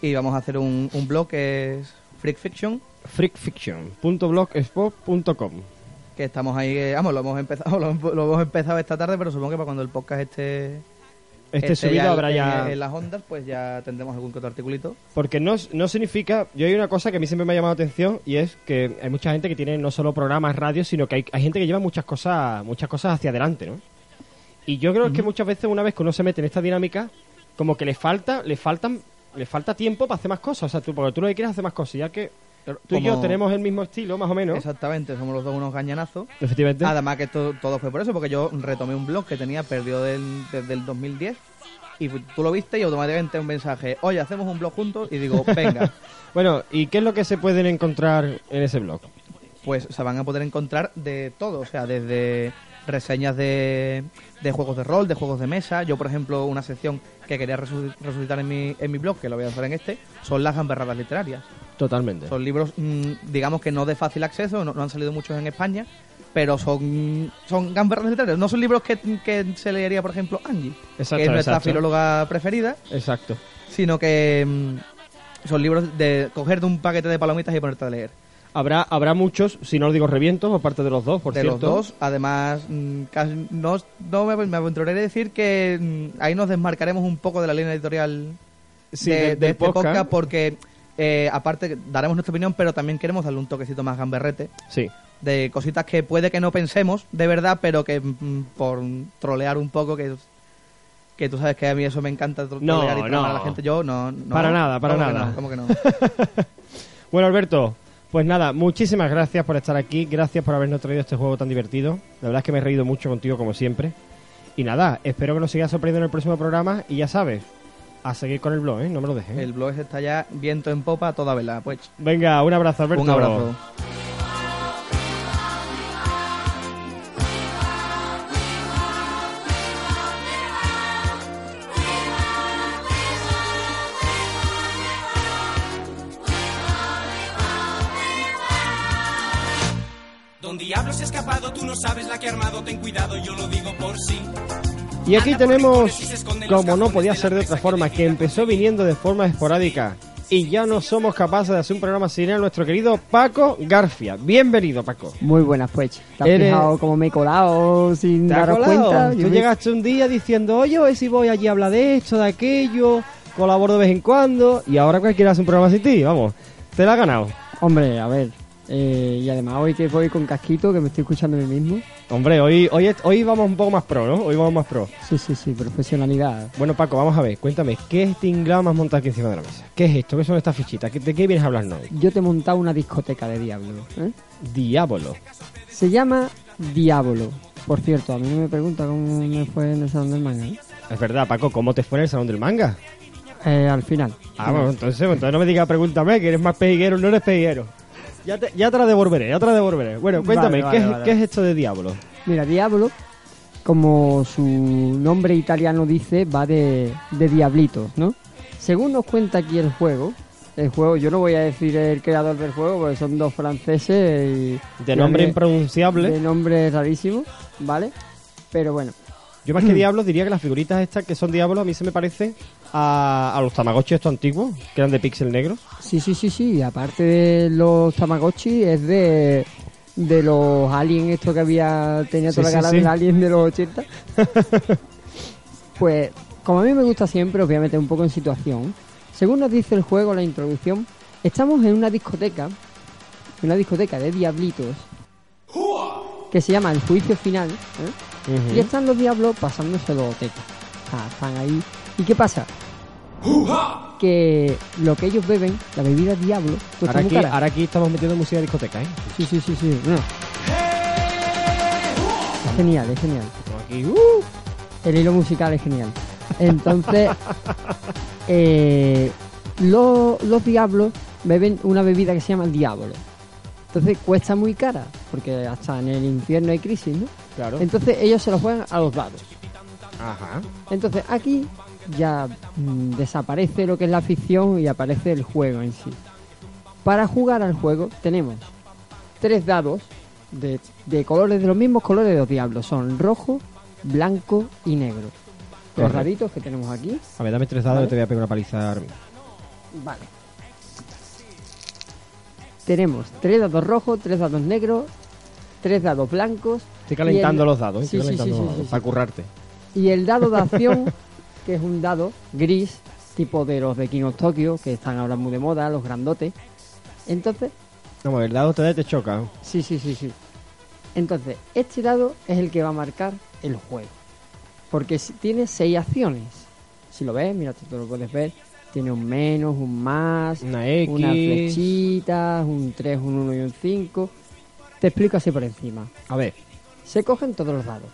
Y vamos a hacer un, un blog que es Freak Fiction, freakfiction.blogspot.com que estamos ahí, eh, vamos, lo hemos empezado (laughs) lo, hemos- lo hemos empezado esta tarde, pero supongo que para cuando el podcast esté... Este esté subido ya habrá en- ya... En las ondas, pues ya tendremos algún otro articulito. Porque no, no significa... Yo hay una cosa que a mí siempre me ha llamado la atención y es que hay mucha gente que tiene no solo programas, radios, sino que hay, hay gente que lleva muchas cosas muchas cosas hacia adelante, ¿no? Y yo creo que muchas veces una vez que uno se mete en esta dinámica, como que le falta, le faltan, le falta tiempo para hacer más cosas. O sea, tú, porque tú lo que quieres es hacer más cosas. Ya que tú y yo tenemos el mismo estilo, más o menos. Exactamente, somos los dos unos gañanazos. Efectivamente. Además que esto, todo fue por eso, porque yo retomé un blog que tenía perdido del- desde el 2010 y tú lo viste y automáticamente un mensaje, oye, hacemos un blog juntos y digo, (laughs) venga, Bueno, ¿y qué es lo que se pueden encontrar en ese blog? pues se van a poder encontrar de todo, o sea, desde reseñas de, de juegos de rol, de juegos de mesa. Yo, por ejemplo, una sección que quería resu- resucitar en mi, en mi blog, que lo voy a hacer en este, son las gamberradas literarias. Totalmente. Son libros, mm, digamos que no de fácil acceso, no, no han salido muchos en España, pero son, son gamberras literarias. No son libros que, que se leería, por ejemplo, Angie, Exacto, que es nuestra exacto. filóloga preferida, Exacto. sino que mm, son libros de cogerte un paquete de palomitas y ponerte a leer. Habrá, habrá muchos, si no os digo revientos, aparte de los dos, por de cierto. los dos, además, mm, casi- no, no me, me aventuraré a decir que ahí nos desmarcaremos un poco de la línea editorial Sí, de, de- de del este podcast, podcast. porque eh, aparte daremos nuestra opinión, pero también queremos darle un toquecito más gamberrete Sí. de cositas que puede que no pensemos de verdad, pero que mm, por trolear un poco, que, que tú sabes que a mí eso me encanta tro- No, trolear y tramar a la no. gente, yo no, no. Para nada, para ¿Cómo que nada. no? ¿Cómo que no? (laughs) Bueno, Alberto, pues nada, muchísimas gracias por estar aquí, gracias por habernos traído este juego tan divertido. La verdad es que me he reído mucho contigo, como siempre. Y nada, espero que nos sigas sorprendiendo en el próximo programa. Y ya sabes, a seguir con el blog, ¿eh? No me lo dejes. El blog está ya viento en popa toda vela, pues. Venga, un abrazo, Alberto. Un abrazo. Don Diablo se ha escapado, tú no sabes la que ha armado, ten cuidado, yo lo digo por sí. Y aquí tenemos, como no podía ser de otra forma, que empezó viniendo de forma esporádica y ya no somos capaces de hacer un programa sin él, nuestro querido Paco Garfia. Bienvenido, Paco. Muy buenas, pues. ¿Te has Eres- fijado cómo me he colado sin ¿Te has daros colado? cuenta? Tú me- llegaste un día diciendo, oye, hoy si voy allí a hablar de esto, de aquello, colaboro de vez en cuando, y ahora cualquiera hace un programa sin ti, vamos, te la ha ganado. Hombre, a ver. eh, y además hoy que voy con casquito, que me estoy escuchando a mí mismo. Hombre, hoy, hoy, hoy vamos un poco más pro, ¿no? Hoy vamos más pro. Sí, sí, sí, profesionalidad. Bueno, Paco, vamos a ver, cuéntame, ¿qué es este inglado más montado aquí encima de la mesa? ¿Qué es esto? ¿Qué son estas fichitas? ¿Qué- ¿De qué vienes a hablarnos hoy? Yo te he montado una discoteca de Diablo. ¿eh? Diablo. Se llama Diablo. Por cierto, a mí no me pregunta cómo me fue en el salón del manga. ¿eh? Es verdad, Paco, ¿cómo te fue en el salón del manga? Eh, al final. Ah, bueno, entonces, entonces no me digas, pregúntame, que eres más pejiguero, no eres pejiguero. Ya te, ya te la devolveré, ya te la devolveré. Bueno, cuéntame, Vale, vale, ¿qué, es, vale. ¿qué es esto de Diablo? Mira, Diablo, como su nombre italiano dice, va de, de diablitos, ¿no? Según nos cuenta aquí el juego, el juego, yo no voy a decir el creador del juego, porque son dos franceses y... De nombre impronunciable. De nombre rarísimo, ¿vale? Pero bueno, Yo más que Diablos diría que las figuritas estas que son Diablos a mí se me parecen a, a los Tamagotchi estos antiguos, que eran de píxel negros. sí, sí, sí, sí, aparte de los Tamagotchi, es de... De los aliens estos que había... Tenía toda Sí, la sí, cara sí. del alien de los 80. (laughs) Pues, como a mí me gusta siempre, os voy a meter un poco en situación. Según nos dice el juego, la introducción, estamos en una discoteca, una discoteca de diablitos, que se llama El Juicio Final, ¿eh? y están los diablos pasándose los tecos. Ah, están ahí. ¿Y qué pasa? Que lo que ellos beben, la bebida diablo, cuesta Ahora muy aquí, cara. ahora aquí estamos metiendo música de discoteca, ¿eh? Sí, sí, sí, sí. no. Es genial, es genial. Aquí, uh, El hilo musical es genial. Entonces, (laughs) eh, lo- los diablos beben una bebida que se llama diablo. Entonces cuesta muy cara, porque hasta en el infierno hay crisis, ¿no? claro. Entonces ellos se lo juegan a los dados. Ajá. Entonces aquí ya mm, desaparece lo que es la ficción y aparece el juego en sí. Para jugar al juego tenemos tres dados de, de colores, de los mismos colores de los diablos. Son rojo, blanco y negro. Los raritos que tenemos aquí. A ver, dame tres dados Vale. y te voy a pegar una paliza. Vale. Tenemos tres dados rojos, tres dados negros, tres dados blancos. Estoy calentando el- los dados, ¿eh? Sí, Estoy calentando sí, los dados para currarte. Y el dado de acción, (laughs) que es un dado gris, tipo de los de King of Tokyo, que están ahora muy de moda, los grandotes. Entonces, ver, el dado te, te choca. sí, sí, sí, sí. Entonces, este dado es el que va a marcar el juego. Porque tiene seis acciones. Si lo ves, mira, tú lo puedes ver. Tiene un menos, un más, Una X. unas flechitas, un 3, un 1 y un 5. Te explico así por encima. A ver, Se cogen todos los dados,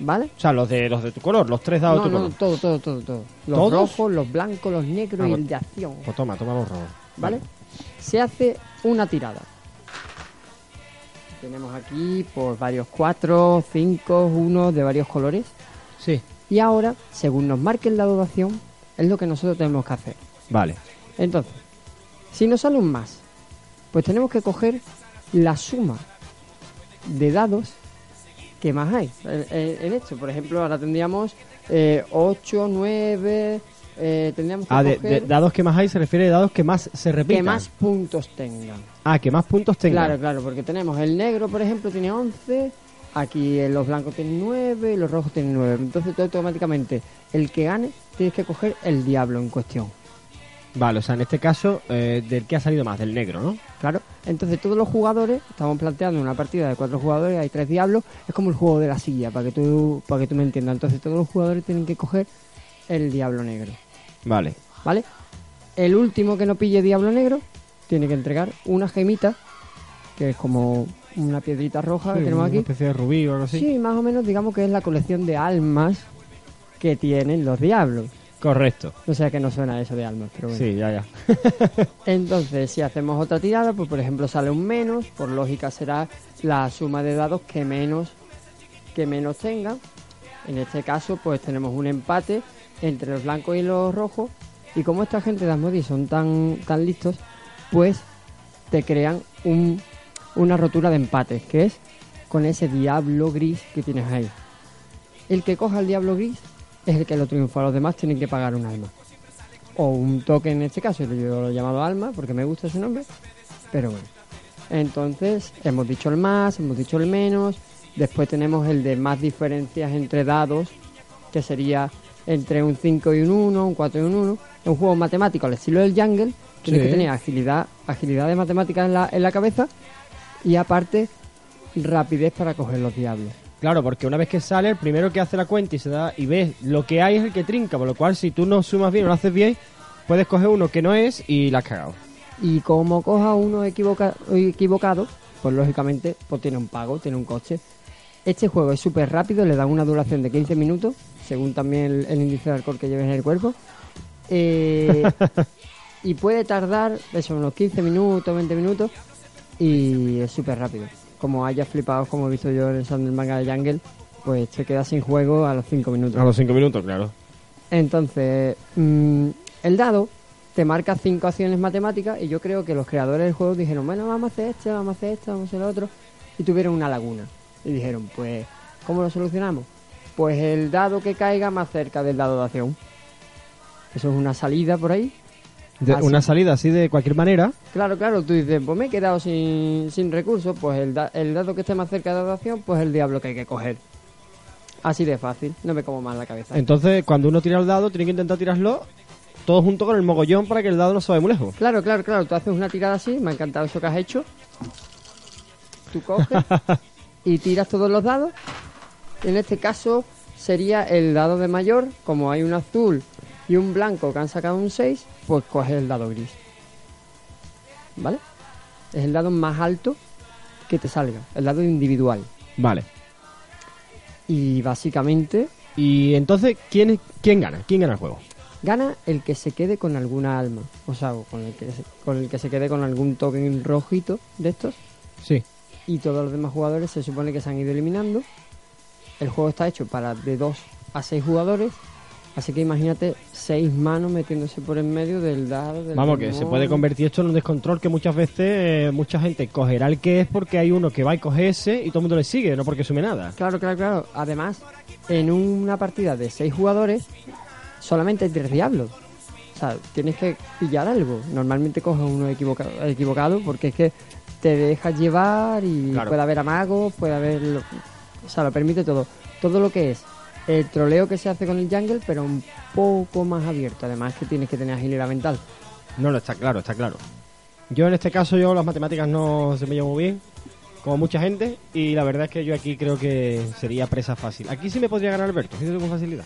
¿vale? o sea, los de, los de tu color, los tres dados no, de tu no, color. todo, todo, todo, todo. Los ¿Todos? rojos, los blancos, los negros Ah, y el de acción, Pues toma, toma los rojos. ¿vale? Se hace una tirada. Tenemos aquí por varios cuatro, cinco, uno de varios colores. Sí. Y ahora, según nos marque el dado de acción, es lo que nosotros tenemos que hacer. Vale. Entonces, si nos sale un más, pues tenemos que coger la suma de dados que más hay en, esto. Por ejemplo, ahora tendríamos 8, 9, tendríamos que Ah, de, coger de dados que más hay se refiere a dados que más se repitan. que más puntos tengan. Ah, que más puntos tengan. Claro, claro, porque tenemos el negro, por ejemplo, tiene 11, aquí eh, los blancos tienen 9 y los rojos tienen 9. Entonces, tú automáticamente, el que gane, tienes que coger el diablo en cuestión. Vale, o sea, en este caso, eh, del que ha salido más, del negro, ¿no? Claro, entonces todos los jugadores, estamos planteando una partida de cuatro jugadores, hay tres diablos, es como el juego de la silla, para que tú, para que tú me entiendas. Entonces todos los jugadores tienen que coger el diablo negro, Vale. ¿vale? El último que no pille diablo negro tiene que entregar una gemita, que es como una piedrita roja que tenemos una aquí. especie de rubí o algo así. Sí, más o menos digamos que es la colección de almas que tienen los diablos. Correcto. O sea que no suena eso de almas, pero bueno. Sí, ya, ya. (laughs) Entonces, si hacemos otra tirada, pues por ejemplo sale un menos, por lógica será la suma de dados que menos que menos tenga. En este caso, pues tenemos un empate entre los blancos y los rojos. Y como esta gente de Asmodi son tan, tan listos, pues te crean un, una rotura de empate, que es con ese diablo gris que tienes ahí. El que coja el diablo gris es el que lo triunfa, los demás tienen que pagar un alma. O un token en este caso, yo lo he llamado alma porque me gusta ese nombre, pero bueno. Entonces, hemos dicho el más, hemos dicho el menos, después tenemos el de más diferencias entre dados, que sería entre un 5 y un 1, un 4 y un 1. Es un juego matemático al estilo del Jungle, tienes Sí. que tener agilidad, agilidad de matemáticas en la, en la cabeza y aparte rapidez para coger los diablos. Claro, porque una vez que sale, el primero que hace la cuenta y se da y ves lo que hay es el que trinca, por lo cual si tú no sumas bien o lo haces bien, puedes coger uno que no es y la has cagado. Y como coja uno equivoca- equivocado, pues lógicamente pues tiene un pago, tiene un coste. Este juego es súper rápido, le da una duración de 15 minutos, según también el, el índice de alcohol que lleves en el cuerpo. Eh, (laughs) y puede tardar eso, unos 15 minutos, 20 minutos, y es súper rápido. Como haya flipado, como he visto yo en el manga de Jungle, pues te quedas sin juego a los 5 minutos. A los 5 minutos, claro. Entonces, mm, el dado te marca cinco acciones matemáticas y yo creo que los creadores del juego dijeron, bueno, vamos a hacer esto, vamos a hacer esto, vamos a hacer lo otro, y tuvieron una laguna. Y dijeron, pues, ¿cómo lo solucionamos? Pues el dado que caiga más cerca del dado de acción. Eso es una salida por ahí. De- Así. una salida así de cualquier manera. Claro, claro, tú dices, pues me he quedado sin, sin recursos, pues el, da- el dado que esté más cerca de acción, pues el diablo que hay que coger. Así de fácil, no me como más la cabeza. Entonces, cuando uno tira el dado, tiene que intentar tirarlo todo junto con el mogollón para que el dado no se vaya muy lejos. Claro, claro, claro. Tú haces una tirada así, me ha encantado eso que has hecho. Tú coges (laughs) y tiras todos los dados. En este caso sería el dado de mayor. Como hay un azul y un blanco que han sacado un 6, pues coges el dado gris. ¿Vale? Es el dado más alto que te salga. El dado individual. Vale. Y básicamente Y entonces, ¿quién, es- quién gana? ¿Quién gana el juego? gana el que se quede con alguna alma. O sea, con el que se, con el que se quede con algún token rojito de estos. Sí. y todos los demás jugadores se supone que se han ido eliminando. El juego está hecho para de 2 a 6 jugadores, así que imagínate 6 manos metiéndose por en medio del dado. Del Vamos, que se puede convertir esto en un descontrol que muchas veces eh, mucha gente cogerá el que es porque hay uno que va y coge ese y todo el mundo le sigue, no porque sume nada. Claro, claro, claro. Además, en una partida de 6 jugadores, solamente hay 3 diablos. O sea, tienes que pillar algo. Normalmente coges uno equivocado, equivocado porque es que te dejas llevar y Claro. puede haber amagos, puede haber... lo- o sea, lo permite todo. Todo lo que es el troleo que se hace con el jungle, pero un poco más abierto. Además que tienes que tener agilidad mental. No, no está claro, está claro. Yo en este caso, yo las matemáticas no se me llevo muy bien, como mucha gente, y la verdad es que yo aquí creo que sería presa fácil. Aquí sí me podría ganar Alberto, fíjate con facilidad.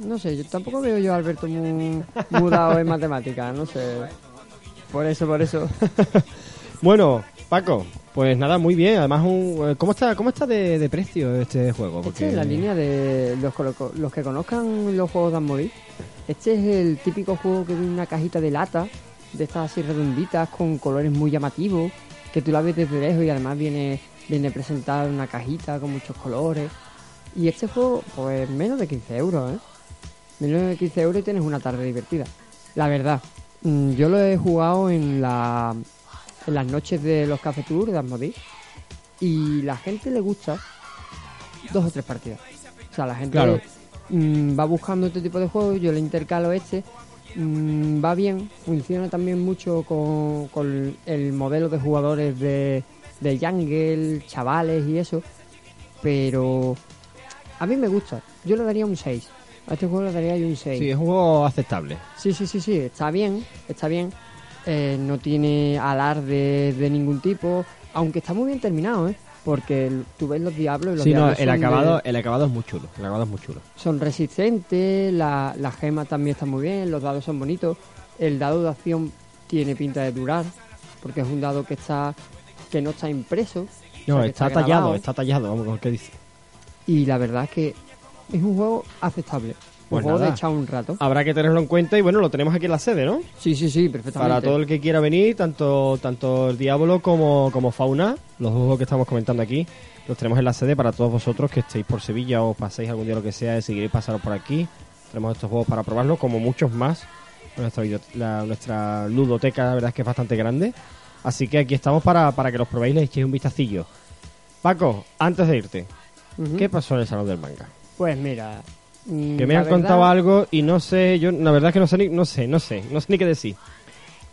No sé, yo tampoco veo yo a Alberto muy mudado en matemáticas, no sé. Por eso, por eso. (laughs) Bueno, Paco, pues nada, muy bien. Además, un, eh, ¿cómo está cómo está de, de precio este juego? Este es la línea de los, que conozcan los juegos de Asmodee. Este es el típico juego que viene en una cajita de lata, de estas así redonditas, con colores muy llamativos, que tú la ves desde lejos y además viene, viene presentado en una cajita con muchos colores. Y este juego, pues menos de 15 euros, ¿eh? Menos de 15 euros y tienes una tarde divertida. La verdad, mm, yo lo he jugado en, la, en las noches de los Café Tour de Asmodee. y la gente le gusta dos o tres partidas. O sea, la gente Claro. mm, va buscando este tipo de juegos, yo le intercalo este, mm, va bien, funciona también mucho con, con el modelo de jugadores de, de Jungle, chavales y eso, pero a mí me gusta, yo le daría un 6. A este juego le daría yo un 6. Sí, es un juego aceptable. Sí, sí, sí, sí, está bien, está bien. Eh, no tiene alarde de ningún tipo, aunque está muy bien terminado, ¿eh? Porque el- tú ves los diablos y los Sí, no, diablos el son, de- acabado, el acabado es muy chulo. El acabado es muy chulo. son resistentes, la, la gema también está muy bien, los dados son bonitos, el dado de acción tiene pinta de durar, porque es un dado que está que no está impreso. o No, sea, está, tallado, está tallado, vamos, con que dice. Y la verdad es que es un juego aceptable. Pues un rato. Habrá que tenerlo en cuenta y bueno, lo tenemos aquí en la sede, ¿no? Sí, sí, sí, perfectamente. Para todo el que quiera venir, tanto, tanto el Diablo como, como Fauna, los dos juegos que estamos comentando aquí, los tenemos en la sede para todos vosotros que estéis por Sevilla o paséis algún día lo que sea, si queréis pasaros por aquí. Tenemos estos juegos para probarlos, como muchos más. Nuestra, la- nuestra ludoteca, la verdad es que es bastante grande. Así que aquí estamos para, para que los probéis y le echéis un vistacillo. Paco, antes de irte. ¿qué pasó en el Salón del Manga? Pues mira. Mm, Que me han verdad- contado algo y no sé, yo la verdad es que no sé ni, no sé, no sé, no sé ni qué decir.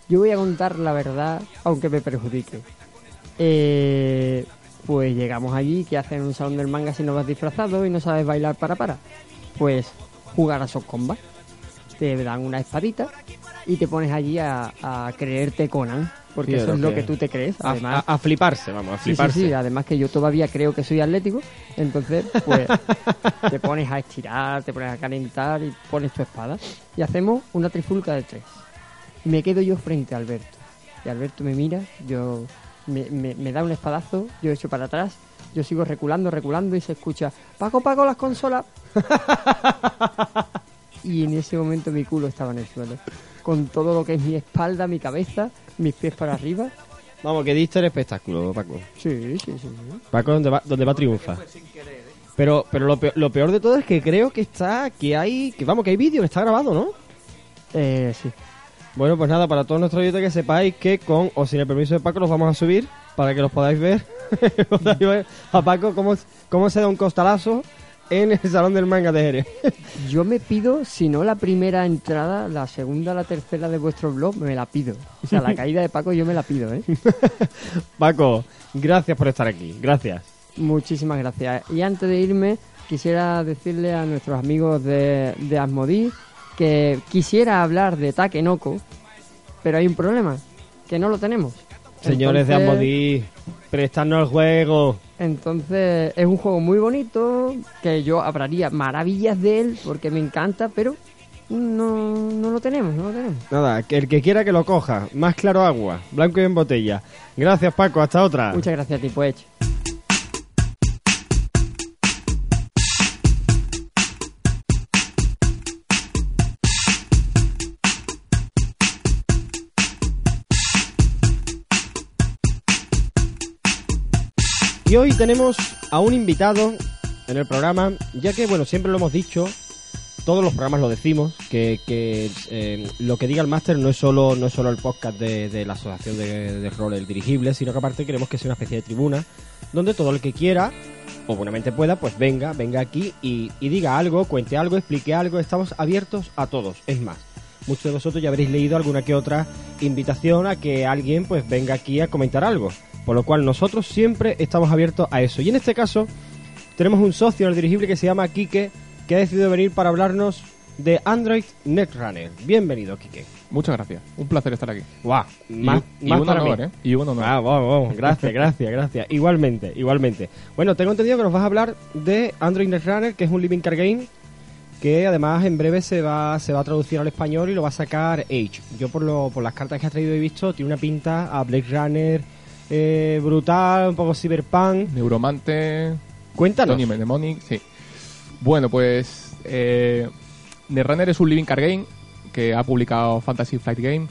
Yo voy a contar la verdad, aunque me perjudique. Eh, pues llegamos allí, que hacen en un salón del manga si no vas disfrazado y no sabes bailar para para? Pues jugar a Soft Combat. Te dan una espadita y te pones allí a, a creerte Conan, porque Sí, eso es lo que- que tú te crees. Además, a- a fliparse, vamos, a Sí, sí, fliparse. sí, además que yo todavía creo que soy atlético, entonces pues (laughs) te pones a estirar, te pones a calentar y pones tu espada. Y hacemos una trifulca de tres. Me quedo yo frente a Alberto. Y Alberto me mira, yo me, me- me da un espadazo, yo echo para atrás, yo sigo reculando, reculando y se escucha, Paco, Paco, las consolas. (laughs) y en ese momento mi culo estaba en el suelo. Con todo lo que es mi espalda, mi cabeza, mis pies para arriba. Vamos, que diste el espectáculo, Paco. Sí, sí, sí. Paco, donde va, donde va triunfa. Pero, pero lo peor, lo peor de todo es que creo que está, que hay, que vamos, que hay vídeo, que está grabado, ¿no? Eh, sí. Bueno, pues nada, para todos nuestros oyentes que sepáis que con o sin el permiso de Paco los vamos a subir para que los podáis ver. (laughs) Podáis ver a Paco cómo, cómo se da un costalazo en el Salón del Manga de Jerez. (laughs) Yo me pido, si no la primera entrada, la segunda, la tercera de vuestro blog, me la pido. O sea, la (laughs) caída de Paco yo me la pido, ¿eh? (laughs) Paco, gracias por estar aquí, gracias. Muchísimas gracias. Y antes de irme, quisiera decirle a nuestros amigos de, de Asmodee que quisiera hablar de Takenoko, pero hay un problema, que no lo tenemos. Señores de Amodí, préstanos el juego. Entonces, es un juego muy bonito, que yo hablaría maravillas de él, porque me encanta, pero no, no lo tenemos, no lo tenemos. Nada, que el que quiera que lo coja. Más claro agua, blanco y en botella. Gracias, Paco. Hasta otra. Muchas gracias, tipo Edge. Y hoy tenemos a un invitado en el programa, ya que, bueno, siempre lo hemos dicho, todos los programas lo decimos, que, eh, lo que diga el máster no es solo no es solo el podcast de, la Asociación de, de Rol El Dirigible, sino que aparte queremos que sea una especie de tribuna, donde todo el que quiera, o buenamente pueda, pues venga, venga aquí y, y diga algo, cuente algo, explique algo, estamos abiertos a todos, es más. Muchos de vosotros ya habréis leído alguna que otra invitación a que alguien pues venga aquí a comentar algo. Por lo cual nosotros siempre estamos abiertos a eso. Y en este caso tenemos un socio en el dirigible que se llama Quique, que ha decidido venir para hablarnos de Android Netrunner. Bienvenido, Quique. Muchas gracias. Un placer estar aquí. Guau, más, y, más un para honor, mí. ¿eh? Y un honor. Ah, vamos, vamos. Gracias, (laughs) gracias, gracias. Igualmente, igualmente. Bueno, tengo entendido que nos vas a hablar de Android Netrunner, que es un living car game que además en breve se va se va a traducir al español y lo va a sacar Age. Yo por lo por las cartas que ha traído he visto tiene una pinta a Blade Runner eh, brutal, un poco cyberpunk. Neuromante. Cuéntanos. Tony Mnemonic, sí. Bueno, pues. Eh, Netrunner es un living car game que ha publicado Fantasy Flight Game.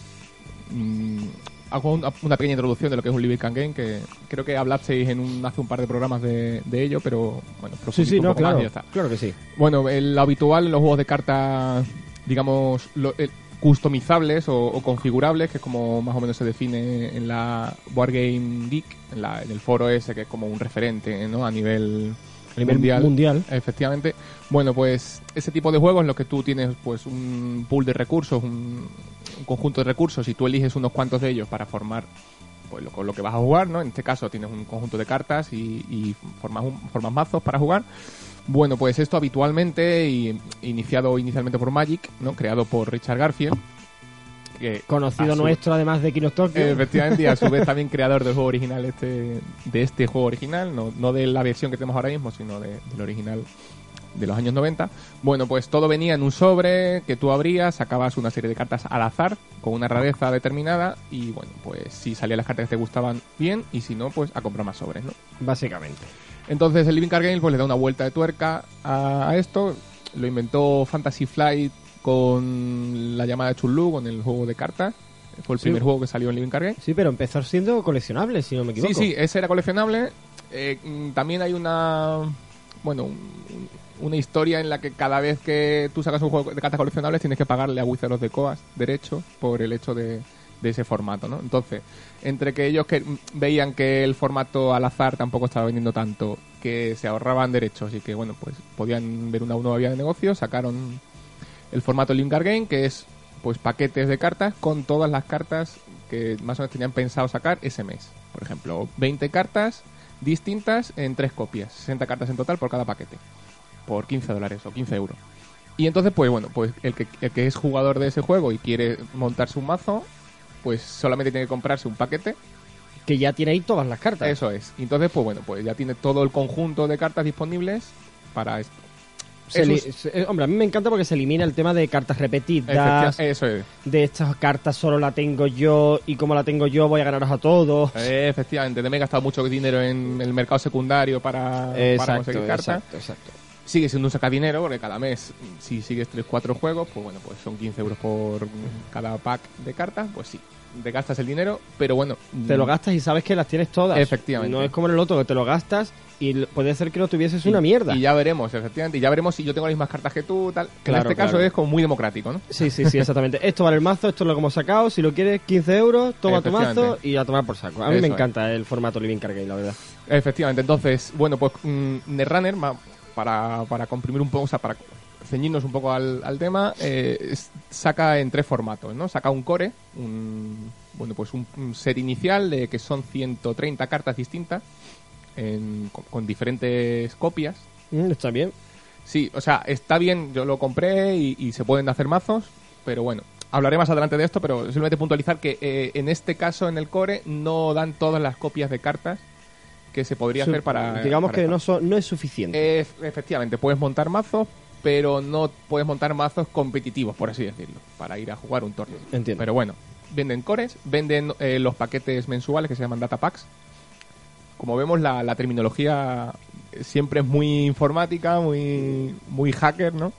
Mm, hago una, una pequeña introducción de lo que es un living car game, que creo que hablasteis en un, hace un par de programas de, de ello, pero bueno, Sí, sí, un no, poco más claro. y ya está. Claro que sí. Bueno, el- lo habitual en los juegos de cartas, digamos, lo- el- customizables o, o configurables, que es como más o menos se define en la Board Game Geek, en, la- en el foro ese, que es como un referente ¿no? a nivel, A nivel mundial. mundial. Efectivamente. Bueno, pues ese tipo de juegos en los que tú tienes pues un pool de recursos, un, un conjunto de recursos y tú eliges unos cuantos de ellos para formar pues lo, con lo que vas a jugar, ¿no? En este caso tienes un conjunto de cartas y, y formas, un- formas mazos para jugar. Bueno, pues esto habitualmente, y, iniciado inicialmente por Magic, ¿no? Creado por Richard Garfield. Que Conocido su- nuestro, además de King of Tokyo. Efectivamente, y a su vez también (laughs) creador del juego original este, de este juego original, no, no de la versión que tenemos ahora mismo, sino de- del original de los años 90. Bueno, pues todo venía en un sobre que tú abrías, sacabas una serie de cartas al azar, con una rareza determinada, y bueno, pues si salían las cartas que te gustaban bien, y si no, pues a comprar más sobres, ¿no? Básicamente. Entonces el Living Card Game pues le da una vuelta de tuerca a, a esto. Lo inventó Fantasy Flight con la llamada de Chulú, con el juego de cartas. Fue el Sí. primer juego que salió en Living Card Game. Sí, pero empezó siendo coleccionable, si no me equivoco. Sí, sí, ese era coleccionable. Eh, mm, también hay una. Bueno, un- una historia en la que cada vez que tú sacas un juego de cartas coleccionables tienes que pagarle a Wizards of the Coast derechos por el hecho de, de ese formato, ¿no? Entonces, entre que ellos que veían que el formato al azar tampoco estaba vendiendo tanto, que se ahorraban derechos y que, bueno, pues podían ver una nueva vía de negocio, sacaron el formato Living Card Game, que es pues paquetes de cartas con todas las cartas que más o menos tenían pensado sacar ese mes. Por ejemplo, 20 cartas distintas en tres copias, 60 cartas en total por cada paquete, por 15 dólares o 15 euros. Y entonces, pues bueno, pues el que, el que es jugador de ese juego y quiere montarse un mazo, pues solamente tiene que comprarse un paquete. Que ya tiene ahí todas las cartas. Eso es. Y entonces, pues bueno, pues ya tiene todo el conjunto de cartas disponibles para esto. Se Eso li- es- se- eh, hombre, a mí me encanta porque se elimina el tema de cartas repetidas. Eso es. De estas cartas solo la tengo yo y como la tengo yo voy a ganaros a todos. Eh, efectivamente, me he gastado mucho dinero en el mercado secundario para, para conseguir cartas. exacto, exacto. Sigue siendo un sacadinero porque cada mes, si sigues 3-4 juegos, pues bueno, pues son 15 euros por cada pack de cartas, pues sí, te gastas el dinero, pero bueno. Te lo mm, gastas y sabes que las tienes todas. Efectivamente. No es como en el otro que te lo gastas y puede ser que no tuvieses una mierda. Y ya veremos, efectivamente, y ya veremos si yo tengo las mismas cartas que tú, tal. Que Claro, en este caso es como muy democrático, ¿no? Sí, sí, sí, exactamente. (laughs) esto vale el mazo, esto es lo que hemos sacado. Si lo quieres, 15 euros, toma tu mazo y a tomar por saco. A mí Eso me es. encanta el formato Living Card Game, la verdad. Efectivamente, entonces, bueno, pues mm, Netrunner, ma- para, para comprimir un poco, o sea, para ceñirnos un poco al, al tema, eh, saca en tres formatos, ¿no? Saca un core, un, bueno, pues un, un set inicial de que son 130 cartas distintas, en- con, con diferentes copias. Mm, está bien. Sí, o sea, está bien, yo lo compré y, y se pueden hacer mazos, pero bueno, hablaré más adelante de esto, pero simplemente puntualizar que eh, en este caso, en el core, no dan todas las copias de cartas que se podría Su- hacer para... Digamos para que no, son- no es suficiente. Eh, efectivamente, puedes montar mazos, pero no puedes montar mazos competitivos, por así decirlo, para ir a jugar un torneo. Entiendo. Pero bueno, venden cores, venden eh, los paquetes mensuales que se llaman data packs. Como vemos, la, la terminología siempre es muy informática, muy, muy hacker, ¿no?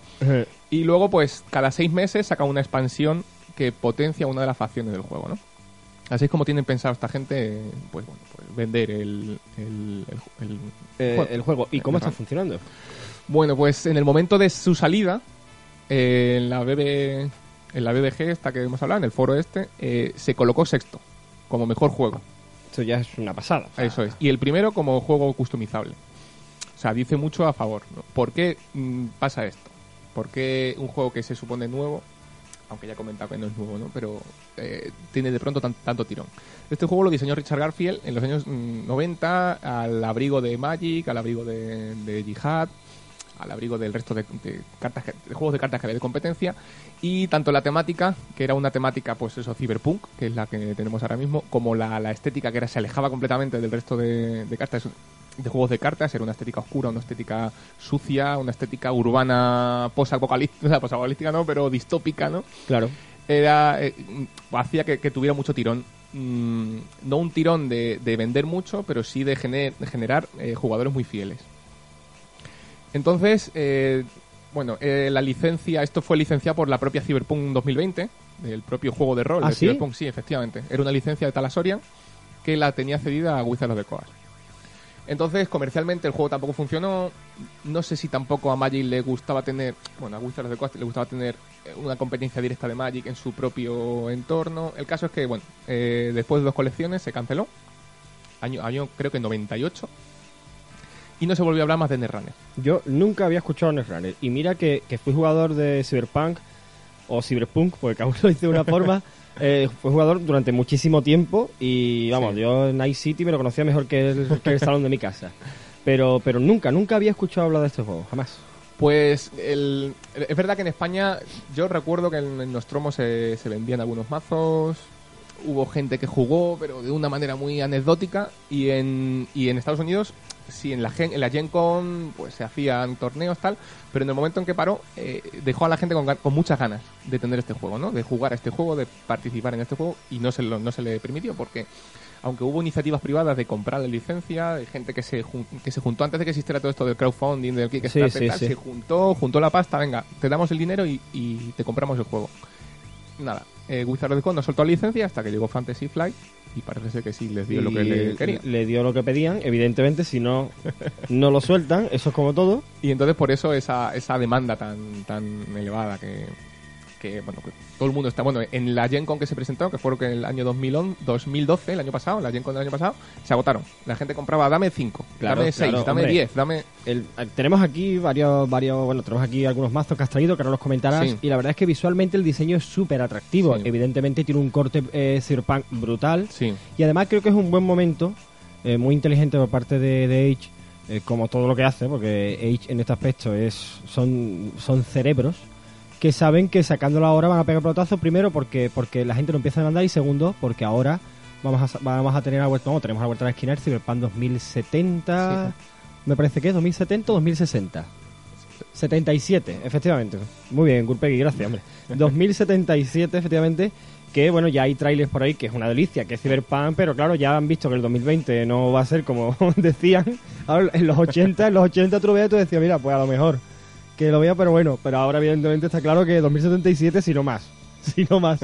Y luego, pues, cada seis meses saca una expansión que potencia una de las facciones del juego, ¿no? Así es como tienen pensado esta gente, pues bueno, pues vender el, el, el- el Eh, juego. ¿Y cómo está funcionando? Bueno, pues en el momento de su salida, eh, en la BB, en la BBG, esta que hemos hablado, en el foro este, eh, se colocó sexto como mejor juego. Esto ya es una pasada. Eso es. Y el primero como juego customizable. O sea, dice mucho a favor. ¿no? ¿Por qué mm, pasa esto? ¿Por qué un juego que se supone nuevo, aunque ya he comentado que no es nuevo, ¿no? pero eh, tiene de pronto tan- tanto tirón? Este juego lo diseñó Richard Garfield en los años mm, 90 al abrigo de Magic, al abrigo de, de Jihad, al abrigo del resto de, cartas juegos de cartas que había de competencia y tanto la temática que era una temática pues eso cyberpunk que es la que tenemos ahora mismo como la, estética que era se alejaba completamente del resto de cartas de juegos de cartas era una estética oscura una estética sucia una estética urbana posapocalíptica (laughs) posapocalíptica no pero distópica no Claro. era eh, mm, hacía que, que tuviera mucho tirón Mm, no un tirón de, de vender mucho pero sí de, gener- de generar eh, jugadores muy fieles entonces, eh, bueno, eh, la licencia, esto fue licenciado por la propia Cyberpunk 2020, el propio juego de rol ¿Ah, de sí? Cyberpunk, sí, efectivamente. Era una licencia de Talasorian que la tenía cedida a Wizards of the Coast. Entonces, comercialmente el juego tampoco funcionó. No sé si tampoco a Magic le gustaba tener, bueno, a Wizards of the Coast le gustaba tener eh, una competencia directa de Magic en su propio entorno. El caso es que, bueno, eh, después de dos colecciones se canceló. Año, año creo que 98. Y no se volvió a hablar más de Netrunner. Yo nunca había escuchado Netrunner. Y mira que, que fui jugador de Cyberpunk o Cyberpunk, porque cada uno lo dice de una forma. (laughs) Eh, fui jugador durante muchísimo tiempo y vamos, Sí. yo en Night City me lo conocía mejor que el, que el salón de mi casa. Pero, pero nunca, nunca había escuchado hablar de este juego, jamás. Pues el- es verdad que en España yo recuerdo que en, en Nostromo se, se vendían algunos mazos, hubo gente que jugó, pero de una manera muy anecdótica, y en, y en Estados Unidos, sí, en la, Gen, en la Gen Con pues se hacían torneos tal, pero en el momento en que paró, eh, dejó a la gente con, con muchas ganas de tener este juego, ¿no? De jugar a este juego, de participar en este juego, y no se, lo, no se le permitió porque aunque hubo iniciativas privadas de comprar la licencia, de gente que se, que se juntó antes de que existiera todo esto del crowdfunding, del Kickstarter, Sí, sí, sí. se juntó, juntó la pasta, venga, te damos el dinero y, y te compramos el juego. Nada, eh, Wizards of the Coast no soltó la licencia hasta que llegó Fantasy Flight y parece ser que sí les dio lo que le querían. le dio lo que pedían, evidentemente, si no, no lo sueltan, eso es como todo. Y entonces por eso esa, esa demanda tan, tan elevada que, que, bueno, que todo el mundo está... Bueno, en la Gen Con que se presentó, que fue que en el año 2011, 2012, el año pasado, la Gen Con del año pasado, se agotaron. La gente compraba, dame 5, Claro, dame 6, claro, dame hombre. 10, dame... El- eh, tenemos aquí varios, varios, bueno, tenemos aquí algunos mazos que has traído, que ahora los comentarás, Sí. y la verdad es que visualmente el diseño es súper atractivo. Sí. Evidentemente tiene un corte eh, cyberpunk brutal, Sí, y además creo que es un buen momento, eh, muy inteligente por parte de, de Age, eh, como todo lo que hace, porque Age en este aspecto es, son, son cerebros que saben que sacándolo ahora van a pegar pelotazo, primero porque, porque la gente lo empieza a demandar, y segundo porque ahora vamos a, vamos a tener a la vuelta, no, tenemos a la vuelta de la esquina el Cyberpunk 2070, me parece que es 2070 o 2060. 77, efectivamente. Muy bien, Gurpegui, gracias, hombre. (laughs) 2077, efectivamente, que bueno, ya hay trailers por ahí, que es una delicia, que es Cyberpunk, pero claro, ya han visto que el 2020 no va a ser como (laughs) decían. Ahora, en los 80, en los 80 tú lo veías y tú decías, mira, pues a lo mejor que lo vea, pero bueno, pero ahora evidentemente está claro que 2077, si no más, (laughs) si no más.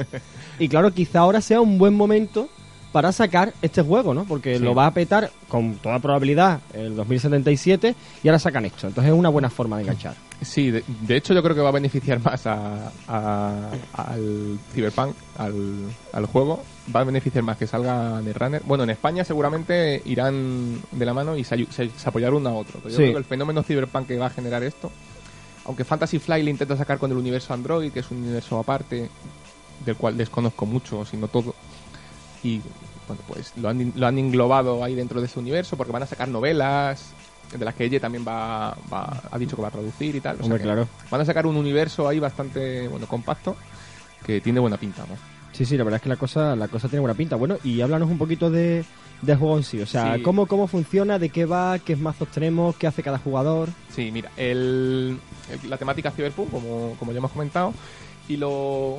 Y claro, quizá ahora sea un buen momento para sacar este juego, ¿no? Porque Sí. lo va a petar con toda probabilidad el 2077 y ahora sacan esto. Entonces es una buena forma de enganchar. Sí, de, de hecho yo creo que va a beneficiar más a, a- al Cyberpunk, al, al juego. Va a beneficiar más que salga Netrunner. Bueno, en España seguramente irán de la mano y se, se- se apoyarán uno a otro. Pero yo Sí. creo que el fenómeno Cyberpunk que va a generar esto, aunque Fantasy Flight le intenta sacar con el universo Android, que es un universo aparte, del cual desconozco mucho, si no todo, y bueno, pues lo han, lo han englobado ahí dentro de ese universo porque van a sacar novelas de las que ella también va, va- ha dicho que va a traducir y tal. o sea que claro. Van a sacar un universo ahí bastante bueno compacto que tiene buena pinta, ¿no? Sí, sí, la verdad es que la cosa, la cosa tiene buena pinta. Bueno, y háblanos un poquito de, del juego en sí. O sea, Sí. ¿cómo, cómo funciona, de qué va, qué mazos tenemos, qué hace cada jugador. Sí, mira, el, el- la temática Cyberpunk, como, como ya hemos comentado, y lo,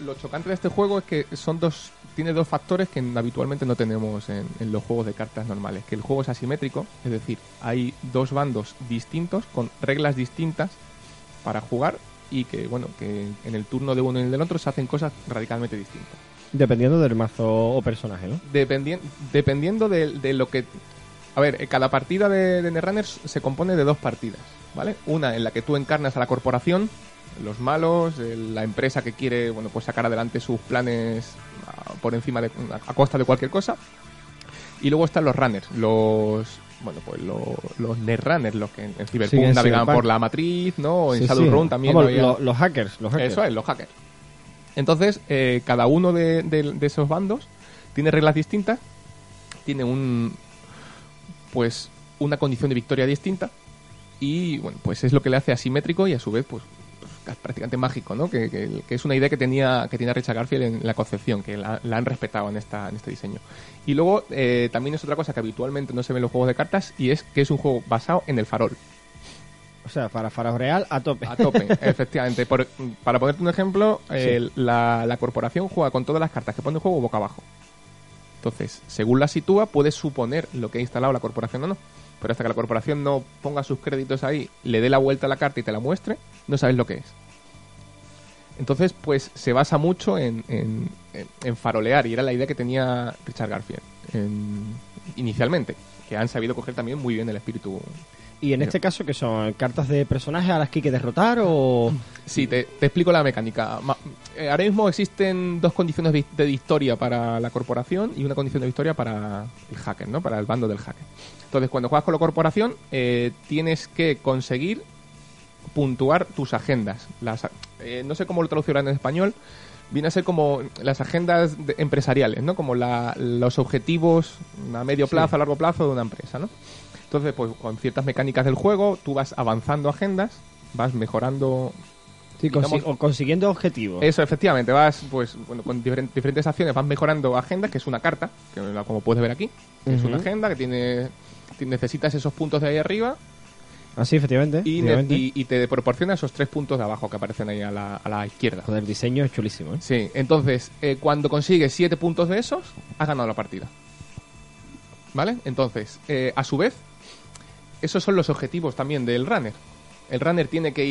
lo chocante de este juego es que son dos tiene dos factores que habitualmente no tenemos en, en los juegos de cartas normales. Que el juego es asimétrico, es decir, hay dos bandos distintos con reglas distintas para jugar y que, bueno, que en el turno de uno y en el del otro se hacen cosas radicalmente distintas. Dependiendo del mazo o personaje, ¿no? Dependien- dependiendo de, de lo que... A ver, eh, cada partida de, de Netrunners se compone de dos partidas, ¿vale? Una en la que tú encarnas a la corporación, los malos, el- la empresa que quiere, bueno, pues sacar adelante sus planes por encima de... a costa de cualquier cosa. Y luego están los runners, los... Bueno, pues lo- los netrunners, los que en en Cyberpunk Cyberpunk. por la matriz, ¿no? O en Sí, Shadowrun sí. también Vamos, había- lo- los hackers, los hackers. eso es, los hackers. Entonces, eh, cada uno de, esos bandos tiene reglas distintas, tiene un pues una condición de victoria distinta y bueno, pues es lo que le hace asimétrico y a su vez pues pues, prácticamente mágico, ¿no? Que- que es una idea que tenía que tenía Richard Garfield en la concepción, que la, la han respetado en esta en este diseño. Y luego eh, también es otra cosa que habitualmente no se ve en los juegos de cartas y es que es un juego basado en el farol. O sea, para Farao Real a tope. A tope, (laughs) efectivamente. Por- para ponerte un ejemplo, la, la corporación juega con todas las cartas que pone en juego boca abajo. Entonces, según la sitúa, puedes suponer lo que ha instalado la corporación o no. Pero hasta que la corporación no ponga sus créditos ahí, le dé la vuelta a la carta y te la muestre, no sabes lo que es. Entonces, pues se basa mucho en, en- en- en farolear, y era la idea que tenía Richard Garfield en- inicialmente. que han sabido coger también muy bien el espíritu. Y en este caso, que son cartas de personajes a las que hay que derrotar o...? Sí, te, te explico la mecánica. Ma- eh, ahora mismo existen dos condiciones de, de victoria para la corporación y una condición de victoria para el hacker, ¿no? Para el bando del hacker. Entonces, cuando juegas con la corporación, eh, tienes que conseguir puntuar tus agendas. Las, eh, no sé cómo lo traducirán en español. Viene a ser como las agendas de- empresariales, ¿no? Como la- los objetivos a medio plazo, a largo plazo de una empresa, ¿no? Entonces, pues con ciertas mecánicas del juego, tú vas avanzando agendas, vas mejorando Sí, consi- digamos- o consiguiendo objetivos. eso, efectivamente, vas pues bueno, con diferen- diferentes acciones, vas mejorando agendas, que es una carta, que como puedes ver aquí, que es una agenda que tiene ti- necesitas esos puntos de ahí arriba Así, efectivamente. y, ne- efectivamente. y- y te proporciona esos tres puntos de abajo que aparecen ahí a la, a la izquierda. Joder, el diseño es chulísimo, ¿eh? Sí, entonces, eh, cuando consigues siete puntos de esos, has ganado la partida. ¿Vale? Entonces, eh, a su vez, esos son los objetivos también del runner. El runner tiene que